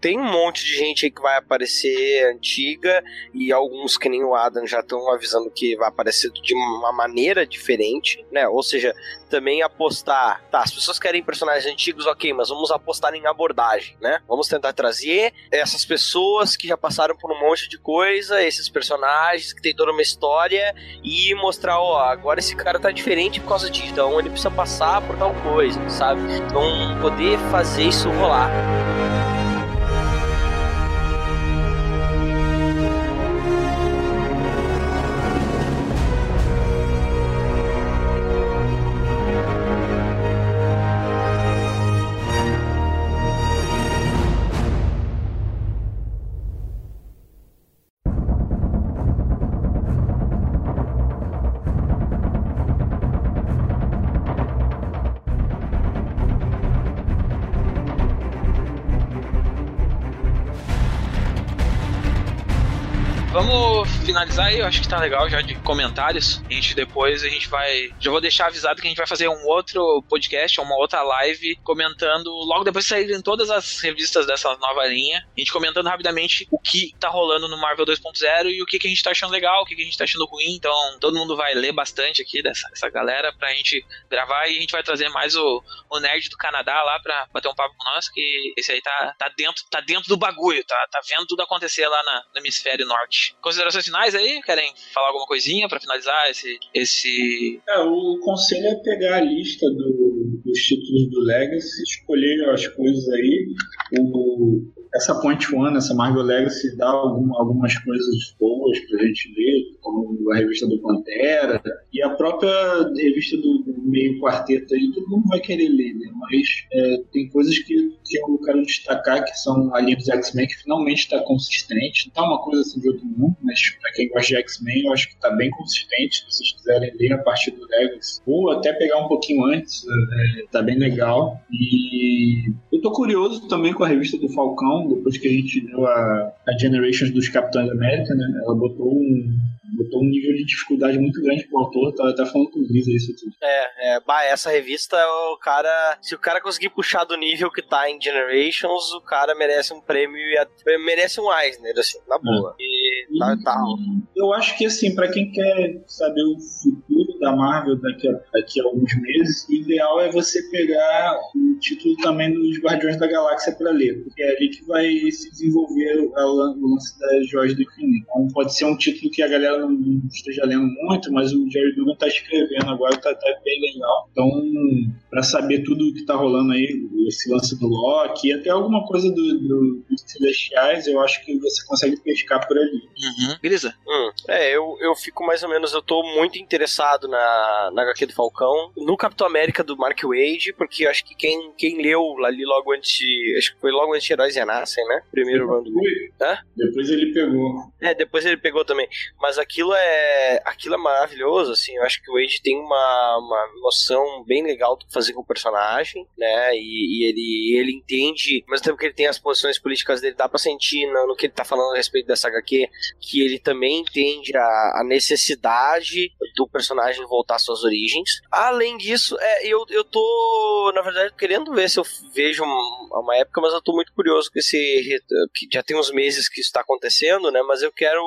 tem um monte de gente aí que vai aparecer antiga e alguns que nem o Adam já estão avisando que vai aparecer de uma maneira diferente, né? Ou seja, também apostar, tá, as pessoas querem personagens antigos, ok, mas vamos apostar em abordagem, né? Vamos tentar trazer essas pessoas que já passaram por um monte de coisa, esses personagens que tem toda uma história e mostrar, ó, agora esse cara tá diferente por causa disso, então ele precisa passar por tal coisa, sabe? Então poder fazer isso rolar. Finalizar aí, eu acho que tá legal já de comentários. A gente depois a gente vai. Já vou deixar avisado que a gente vai fazer um outro podcast, uma outra live, comentando logo depois de saírem todas as revistas dessa nova linha. A gente comentando rapidamente o que tá rolando no Marvel 2.0 e o que, que a gente tá achando legal, o que, que a gente tá achando ruim. Então, todo mundo vai ler bastante aqui dessa, dessa galera pra gente gravar e a gente vai trazer mais o, o Nerd do Canadá lá pra bater um papo com nós, que esse aí tá, tá, dentro, tá dentro do bagulho, tá, tá vendo tudo acontecer lá na, no hemisfério norte. Considerações finais? Finais aí? Querem falar alguma coisinha para finalizar esse, esse. É, o conselho é pegar a lista do, dos títulos do Legacy, escolher as coisas aí. O, essa Point One, essa Marvel Legacy, dá alguma, algumas coisas boas pra gente ler, como a revista do Pantera, e a própria revista do, do meio quarteto aí, todo mundo vai querer ler, né? Mas é, tem coisas que, que eu quero destacar, que são a linha dos X-Men, que finalmente está consistente. Não tá uma coisa assim de outro mundo, mas pra quem gosta de X-Men, eu acho que tá bem consistente. Se vocês quiserem ler a partir do Legacy, ou até pegar um pouquinho antes, é, tá bem legal. E eu tô curioso também com a revista do Falcão, depois que a gente deu a, a Generations dos Capitães América, né? Ela botou um, botou um nível de dificuldade muito grande pro autor, tava até falando com o Luiz isso tudo. É, é, bah, essa revista, o cara, se o cara conseguir puxar do nível que tá em Generations, o cara merece um prêmio e merece um Eisner, assim, na boa. É. E, tá, tá. Eu acho que, assim, para quem quer saber o futuro da Marvel daqui a, daqui a alguns meses, o ideal é você pegar o título também dos Guardiões da Galáxia para ler, porque é ali que vai se desenvolver o lance das joias do infinito. Então pode ser um título que a galera não, não esteja lendo muito, mas o Jerry Dugan tá escrevendo agora, tá até bem legal. Então, para saber tudo o que tá rolando aí, esse lance do Loki, até alguma coisa do, do, dos Celestiais, eu acho que você consegue pescar por ali. Uhum. Beleza. Hum. É, eu, eu fico mais ou menos, eu tô muito interessado na, na HQ do Falcão, no Capitão América do Mark Wade, porque eu acho que quem, quem leu ali logo antes acho que foi logo antes de Heróis Renascem, né? Primeiro run do... Depois ele pegou. É, depois ele pegou também. Mas aquilo é aquilo é maravilhoso, assim. Eu acho que o Wade tem uma, uma noção bem legal do que fazer com o personagem, né? E, e ele, ele entende, mesmo tempo que ele tem as posições políticas dele, dá pra sentir no, no que ele tá falando a respeito dessa HQ, que ele também entende a, a necessidade do personagem voltar às suas origens. Além disso, é, eu, eu tô, na verdade, querendo ver se eu vejo uma, uma época, mas eu tô muito curioso com esse. que já tem uns meses que isso tá acontecendo, né? Mas eu quero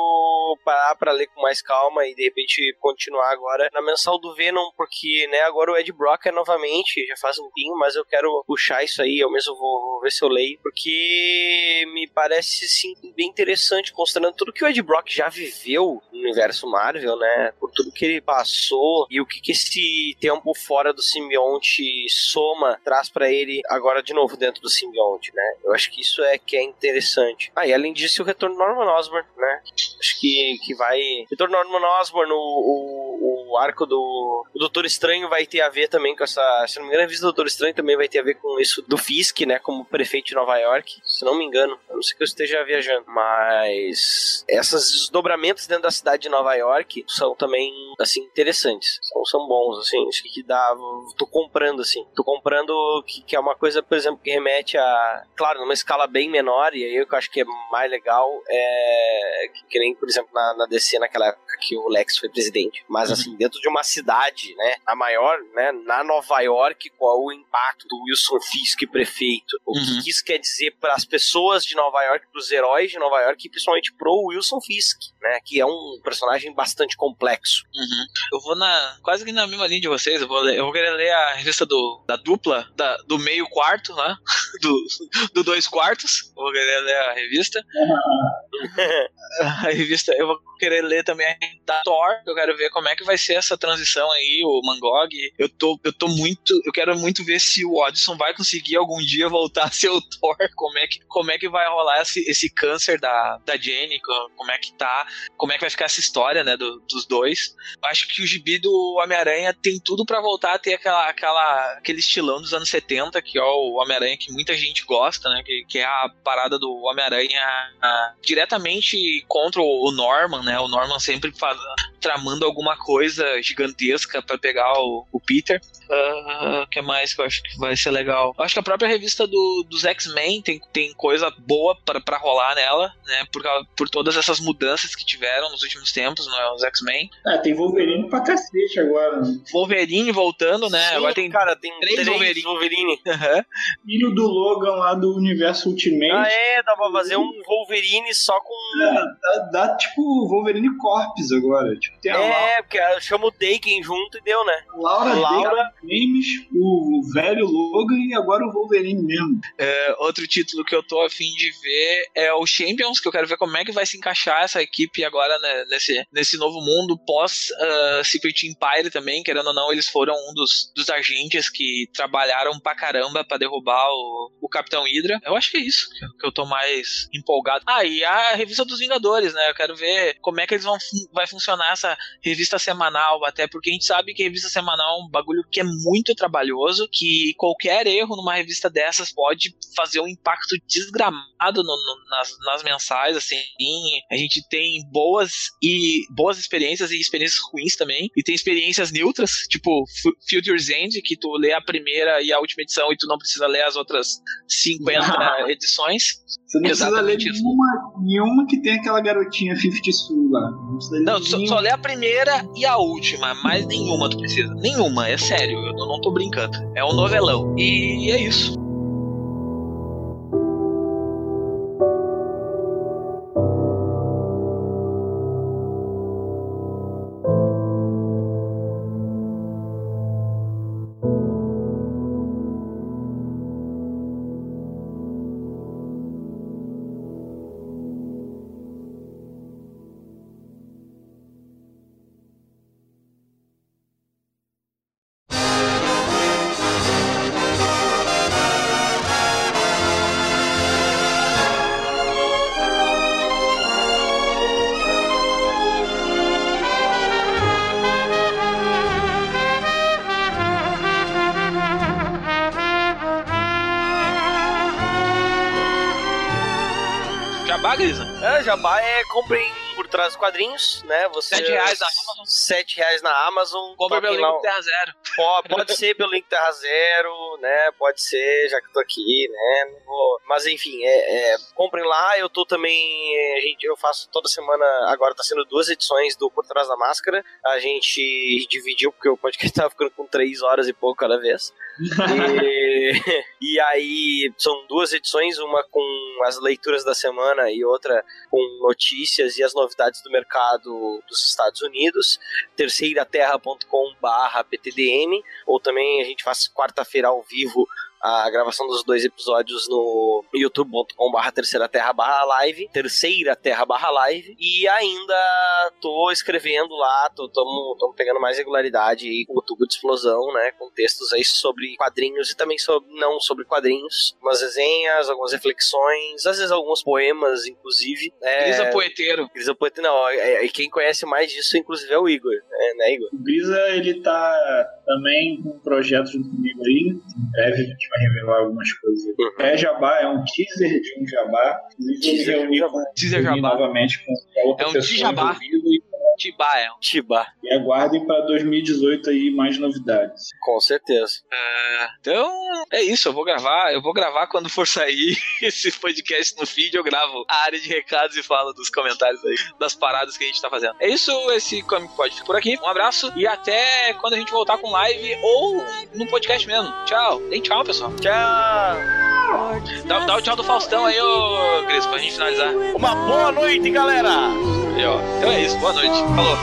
parar para ler com mais calma e de repente continuar agora na mensal do Venom, porque, né, agora o Ed Brock é novamente, já faz um tempinho, mas eu quero puxar isso aí, eu mesmo vou, vou ver se eu leio, porque me parece, sim, bem interessante, considerando tudo que o Ed Brock já viveu no universo Marvel, né, por tudo que ele passou e o que, que esse tempo fora do simbionte soma, traz para ele agora de novo dentro do simbionte, né, eu acho que isso é que é interessante. Ah, e além disso, o retorno do Norman Osborn, né, acho que, que vai Retorno Norman Osborn, o, o, o, arco do o Doutor Estranho vai ter a ver também com essa. Se não me engano, a revista do Doutor Estranho também vai ter a ver com isso do Fisk, né? Como prefeito de Nova York. Se não me engano. não sei que eu esteja viajando, mas esses desdobramentos dentro da cidade de Nova York são também, assim, interessantes. São, são bons, assim, acho que dá. Tô comprando, assim. Tô comprando que, que é uma coisa, por exemplo, que remete a. Claro, numa escala bem menor, e aí o que eu acho que é mais legal é. Que, que nem, por exemplo, na, na DC, naquela época que o Lex foi presidente. Mas, assim, uhum. Dentro de uma cidade, né? A maior, né? Na Nova York, qual o impacto do Wilson Fisk prefeito? O uhum. que isso quer dizer para as pessoas de Nova York, para os heróis de Nova York e principalmente pro Wilson Fisk, né? Que é um personagem bastante complexo. Uhum. Eu vou na quase que na mesma linha de vocês. Eu vou, ler, eu vou querer ler a revista do, da dupla, da, do meio quarto, né? [laughs] Do, do dois quartos. Eu vou querer ler a revista. [laughs] a revista, eu vou querer ler também da Thor. Eu quero ver como é que vai ser essa transição aí, o Mangog. Eu tô, eu tô muito. Eu quero muito ver se o Odyssey vai conseguir algum dia voltar a ser o [laughs] Thor. Como é que, como é que vai rolar esse, esse câncer da, da Jenny? Como é que tá? Como é que vai ficar essa história, né, do, dos dois? Acho que o gibi do Homem-Aranha tem tudo para voltar a ter aquela, aquela, aquele estilão dos anos 70, que é o Homem-Aranha que muita gente gosta, né? Que, que é a parada do Homem-Aranha diretamente contra o Norman, né? O Norman sempre faz, tramando alguma coisa gigantesca para pegar o, o Peter. O uh, ah, que mais que eu acho que vai ser legal? Eu acho que a própria revista do, dos X-Men tem, tem coisa boa para rolar nela, né? Por, por todas essas mudanças que tiveram nos últimos tempos, né? Os X-Men. É, tem Wolverine pra cacete agora. Wolverine voltando, né? Sim, agora tem, cara, tem três, três Wolverine. Wolverine. Uhum. Filho do Logan lá do universo Ultimate. Ah, é, dá pra fazer um Wolverine só com. É, dá, dá tipo Wolverine Corpus agora. Tipo, tem a é, Laura... porque chama o Daken junto e deu, né? Laura, Laura... Games, o velho Logan e agora o Wolverine mesmo. É, outro título que eu tô afim de ver é o Champions, que eu quero ver como é que vai se encaixar essa equipe agora né, nesse, nesse novo mundo pós uh, Secret Empire também, querendo ou não, eles foram um dos, dos agentes que trabalharam pra caramba pra derrubar o, o Capitão Hydra. Eu acho que é isso que eu tô mais empolgado. Ah, e a revista dos Vingadores, né? Eu quero ver como é que eles vão vai funcionar essa revista semanal, até porque a gente sabe que revista semanal é um bagulho que é muito trabalhoso, que qualquer erro numa revista dessas pode fazer um impacto desgramado no, no, nas, nas mensais, assim. A gente tem boas e boas experiências e experiências ruins também, e tem experiências neutras, tipo Future's End, que tu lê a primeira e a última edição e tu não precisa ler as outras 50 [laughs] edições. Você não Exatamente precisa ler nenhuma, nenhuma que tem aquela garotinha 50 Soul lá. Não, não só, só lê a primeira e a última, mais nenhuma tu precisa. Nenhuma, é sério, eu não tô brincando. É um novelão. E é isso. É comprem por trás dos quadrinhos, né? Você, 7 reais na Amazon. 7 reais na Amazon. Compre pelo link Terra Zero. Pode, pode ser pelo link Terra Zero, né? Pode ser, já que eu tô aqui, né? Vou... Mas enfim, é, é, comprem lá. Eu tô também. A gente, eu faço toda semana. Agora tá sendo duas edições do Por Trás da Máscara. A gente dividiu, porque o podcast [laughs] tava ficando com 3 horas e pouco cada vez. E, [laughs] e aí são duas edições, uma com as leituras da semana e outra com notícias e as novidades do mercado dos Estados Unidos. terceiraterra.com/ptdm ou também a gente faz quarta-feira ao vivo a gravação dos dois episódios no youtube.com/barra terceira terra barra live, terceira terra barra live, e ainda tô escrevendo lá, tô tamo, tamo pegando mais regularidade aí com o tubo de explosão, né, com textos aí sobre quadrinhos e também sobre, não sobre quadrinhos, umas resenhas, algumas reflexões, às vezes alguns poemas, inclusive. É, Grisa Poeteiro. Grisa Poeteiro, não, é, é, quem conhece mais disso, inclusive, é o Igor, né, né Igor? O Grisa, ele tá também com um projeto junto comigo aí, Em breve a gente vai revelar algumas coisas. Uhum. É Jabá, é um teaser de um Jabá. Inclusive, eu me reuni teaser Jabá. novamente com outra é um pessoa envolvida e Tibá é um. Tibá. E aguardem para 2018 aí mais novidades. Com certeza. Ah, então, é isso. Eu vou gravar. Eu vou gravar quando for sair [laughs] esse podcast no feed. Eu gravo a área de recados e falo dos comentários aí, das paradas que a gente tá fazendo. É isso. Esse Comic Pod fica por aqui. Um abraço e até quando a gente voltar com live ou no podcast mesmo. Tchau. Deem tchau, pessoal. Tchau. Dá, dá o tchau do Faustão aí, ô Cris, pra gente finalizar. Uma boa noite, galera. E, ó, Então é isso. Boa noite. Falou.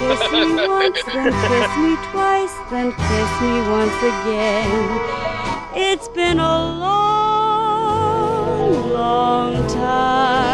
once, then kiss me twice, then kiss me once again. It's been a long, long time.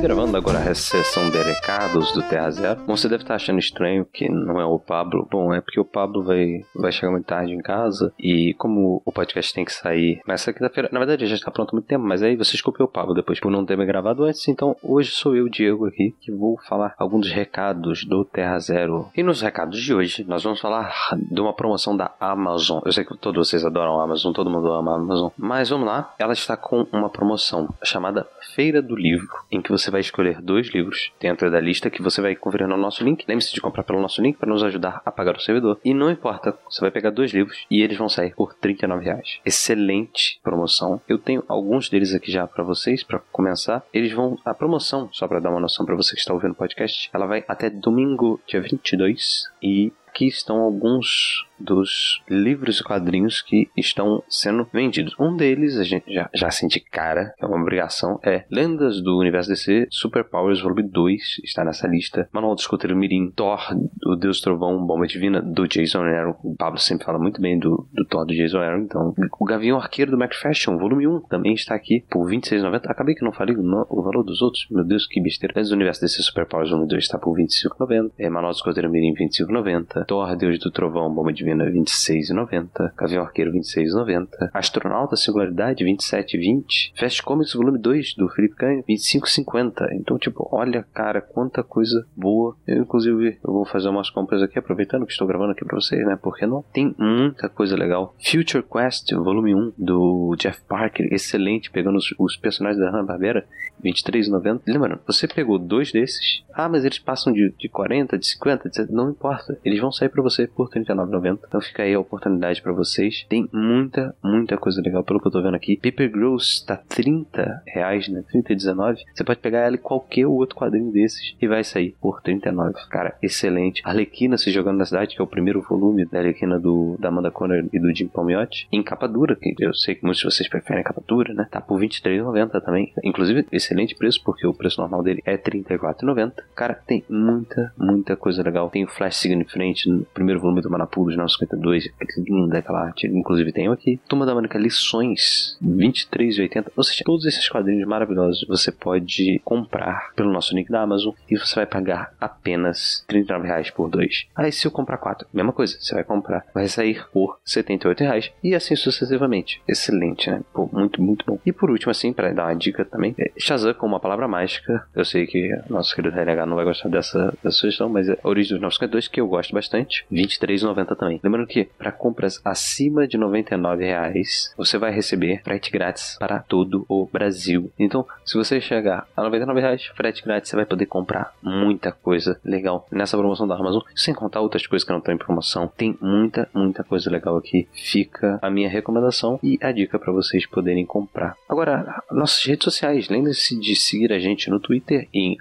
Gravando agora a sessão de recados do Terra Zero. Você deve estar achando estranho que não é o Pablo. Bom, é porque o Pablo vai, vai chegar muito tarde em casa. E como o podcast tem que sair nessa quinta-feira, na verdade já está pronto há muito tempo, mas aí você desculpe o Pablo depois por não ter me gravado antes. Então hoje sou eu, Diego, aqui, que vou falar alguns dos recados do Terra Zero. E nos recados de hoje, nós vamos falar de uma promoção da Amazon. Eu sei que todos vocês adoram a Amazon, todo mundo ama a Amazon. Mas vamos lá, ela está com uma promoção chamada Feira do Livro, em que você vai escolher dois livros dentro da lista que você vai conferir no nosso link. Lembre-se de comprar pelo nosso link para nos ajudar a pagar o servidor. E não importa, você vai pegar dois livros e eles vão sair por 39 reais. Excelente promoção. Eu tenho alguns deles aqui já para vocês, para começar. Eles vão. A promoção, só para dar uma noção para você que está ouvindo o podcast, ela vai até domingo, dia 22. E aqui estão alguns dos livros e quadrinhos que estão sendo vendidos. Um deles, a gente já, já sente cara, é uma obrigação, é Lendas do Universo DC Super Powers Volume 2, está nessa lista. Manual do Escoteiro Mirim, Thor, o Deus Trovão, Bomba Divina, do Jason Aaron. O Pablo sempre fala muito bem do, do Thor do Jason Aaron, então. O Gavião Arqueiro do McFashion, volume 1, também está aqui por R$ 26,90. Acabei que não falei no- o valor dos outros, meu Deus, que besteira. Lendas do Universo DC Super Powers Volume 2 está por R$ 25,90. É, Manual do Escoteiro Mirim, R$ 25,90. Thor, Deus do Trovão, Bomba Divina, Divina 26,90, Gavião Arqueiro 26,90, Astronauta Singularidade 27,20, Fast Comics Volume 2 do Felipe Canho 25,50. Então, tipo, olha, cara, quanta coisa boa. Eu, inclusive, eu vou fazer umas compras aqui, aproveitando que estou gravando aqui pra vocês, né? Porque não tem muita coisa legal. Future Quest Volume 1 do Jeff Parker, excelente, pegando os, os personagens da Hanna-Barbera 23,90. Lembrando, você pegou dois desses, ah, mas eles passam de, de 40, de 50, etc. Não importa, eles vão sair para você por 39,90 então fica aí a oportunidade para vocês. Tem muita, muita coisa legal pelo que eu tô vendo aqui. Paper Girls tá 30 reais, né? 30,19. Você pode pegar ela e qualquer outro quadrinho desses e vai sair por 39. Cara, excelente. Arlequina se jogando na cidade, que é o primeiro volume da Arlequina do, da Amanda Conner e do Jim Palmiotti. Em capa dura, que eu sei que muitos de vocês preferem a capa dura, né? Tá por 23,90 também. Inclusive, excelente preço, porque o preço normal dele é 34,90. Cara, tem muita, muita coisa legal. Tem o Flash seguindo em frente no primeiro volume do Manapulos, né? 952. Que linda aquela arte. Inclusive, tenho aqui. Turma da Mônica Lições, 23,80. Ou seja, todos esses quadrinhos maravilhosos você pode comprar pelo nosso link da Amazon e você vai pagar apenas 39 reais por dois. Aí, se eu comprar quatro, mesma coisa. Você vai comprar, vai sair por 78 reais e assim sucessivamente. Excelente, né? Pô, muito, muito bom. E por último, assim, para dar uma dica também, é Shazam com uma palavra mágica. Eu sei que nosso querido RH não vai gostar dessa, dessa sugestão, mas é a origem dos 952 que eu gosto bastante. R$ 23,90 também. Lembrando que para compras acima de 99 reais, você vai receber frete grátis para todo o Brasil. Então, se você chegar a 99 reais, frete grátis, você vai poder comprar muita coisa legal nessa promoção da Amazon, sem contar outras coisas que não estão em promoção. Tem muita, muita coisa legal aqui. Fica a minha recomendação e a dica para vocês poderem comprar. Agora, nossas redes sociais, lembre-se de seguir a gente no Twitter em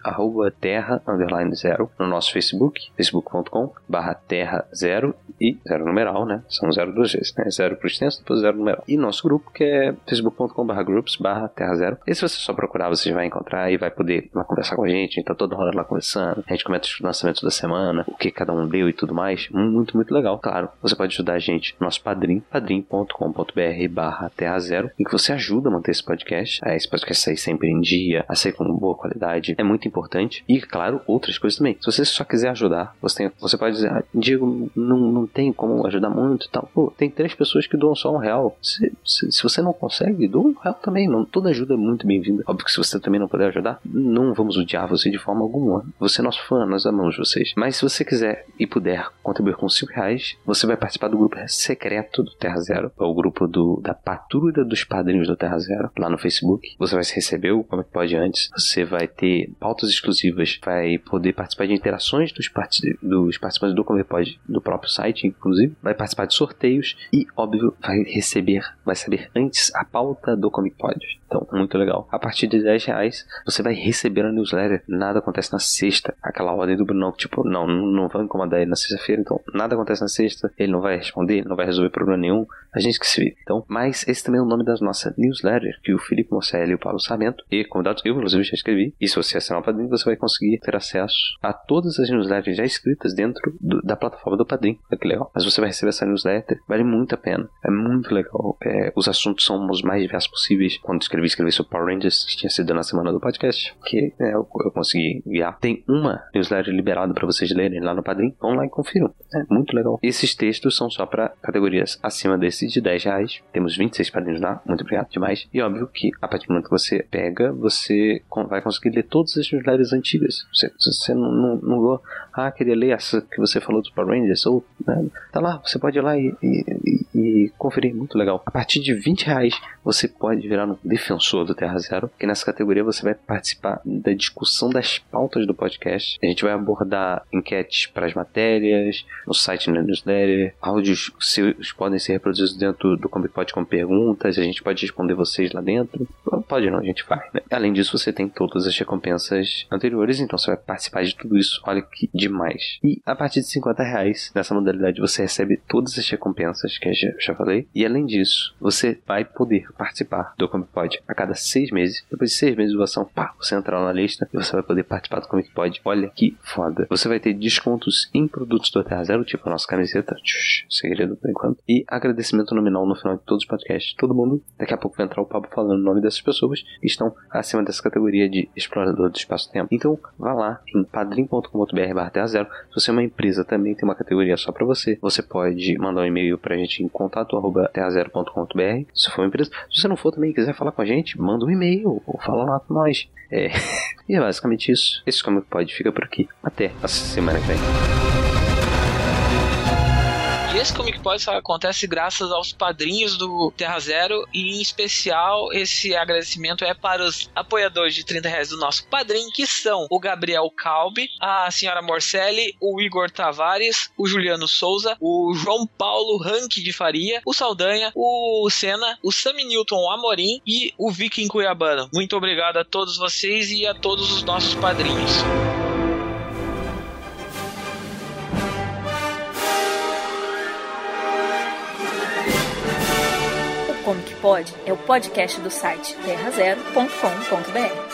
terra zero, no nosso Facebook, facebook.com barra terra zero e zero numeral, né? São zero duas vezes, né? Zero pro extenso, depois zero numeral. E nosso grupo que é facebook.com barra groups barra terra zero. E se você só procurar, você vai encontrar e vai poder lá conversar com a gente. A gente tá toda hora lá conversando. A gente comenta os lançamentos da semana, o que cada um leu e tudo mais. Muito, muito legal. Claro, você pode ajudar a gente no nosso padrim, padrim.com.br barra terra zero, em que você ajuda a manter esse podcast, a esse podcast sair sempre em dia, a sair com boa qualidade. É muito importante. E, claro, outras coisas também. Se você só quiser ajudar, você, tem, você pode dizer, ah, Diego, não, não tem tem como ajudar muito e tal. Pô, tem três pessoas que doam só um real. Se, se, se você não consegue, doa um real também. Não, toda ajuda é muito bem-vinda. Óbvio que se você também não puder ajudar, não vamos odiar você de forma alguma. Você é nosso fã, nós amamos vocês. Mas se você quiser e puder contribuir com cinco reais, você vai participar do grupo secreto do Terra Zero. É o grupo do, da patrulha dos padrinhos do Terra Zero, lá no Facebook. Você vai receber o Como é que pode antes. Você vai ter pautas exclusivas, vai poder participar de interações dos, part dos participantes do Como é que pode, do próprio site, inclusive. Vai participar de sorteios e, óbvio, vai receber, vai saber antes a pauta do Comic Pod. Então, muito legal. A partir de 10 reais, você vai receber a newsletter. Nada acontece na sexta. Aquela ordem do Bruno, tipo, não, não vai incomodar ele na sexta-feira. Então, nada acontece na sexta. Ele não vai responder, não vai resolver problema nenhum. A gente que se vive. Então, mas esse também é o nome da nossa newsletter, que o Felipe Mosselli e o Paulo Sarmento, e convidados, eu, inclusive, já escrevi. E se você assinar o Padrim, você vai conseguir ter acesso a todas as newsletters já escritas dentro do, da plataforma do Padrim. Olha que legal. Mas você vai receber essa newsletter, vale muito a pena. É muito legal. É, os assuntos são os mais diversos possíveis. Quando escrevi, escrevi sobre Power Rangers, que tinha sido na semana do podcast, que é, eu, eu, consegui guiar. Tem uma newsletter liberada para vocês lerem lá no Padrim. Vão lá e confiram. É muito legal. Esses textos são só para categorias acima desse de 10 reais. Temos 26 padrinhos lá. Muito obrigado demais. E óbvio que a partir do momento que você pega, você vai conseguir ler todas as newsletters antigas. Você, você não, não, não ah, queria ler essa que você falou dos Power Rangers, ou né? tá lá, você pode ir lá e, e, e, conferir, muito legal. A partir de 20 reais você pode virar um defensor do Terra Zero, que nessa categoria você vai participar da discussão das pautas do podcast. A gente vai abordar enquetes para as matérias, no site na newsletter, áudios seus podem ser reproduzidos dentro do Comic Pod com perguntas, a gente pode responder vocês lá dentro. Pode não, a gente vai. Né? Além disso, você tem todas as recompensas anteriores, então você vai participar de tudo isso. Olha que demais. E a partir de 50 reais, nessa modalidade, você recebe todas as recompensas que eu já, já falei. E além disso, você vai poder participar do Comic Pod a cada seis meses. Depois de seis meses de doação, pá, você entra lá na lista e você vai poder participar do Comic Pod. Olha que foda. Você vai ter descontos em produtos do Terra Zero, tipo a nossa camiseta, tchush, segredo por enquanto. E agradecimento nominal no final de todos os podcasts. Todo mundo, daqui a pouco vai entrar o papo falando o nome dessas pessoas que estão acima dessa categoria de explorador do espaço-tempo. Então, vá lá em padrim.com.br Terra Zero. Se você é uma empresa, também tem uma categoria só para você. Você pode mandar um e-mail pra gente em contato@terrazero.com.br. Se for uma empresa, se você não for também quiser falar com a gente, manda um e-mail ou fala lá com nós. É. e [laughs] é basicamente isso. Esse Como Pode fica por aqui. Até a semana que vem. Esse Comic Pod só acontece graças aos padrinhos do Terra Zero e em especial esse agradecimento é para os apoiadores de 30 reais do nosso padrinho, que são o Gabriel Calbi, a senhora Morcelli, o Igor Tavares, o Juliano Souza, o João Paulo Rank de Faria, o Saldanha, o Senna, o Sami Newton Amorim e o Viking Cuiabano. Muito obrigado a todos vocês e a todos os nossos padrinhos. Como que pode? É o podcast do site terrazero.com.br.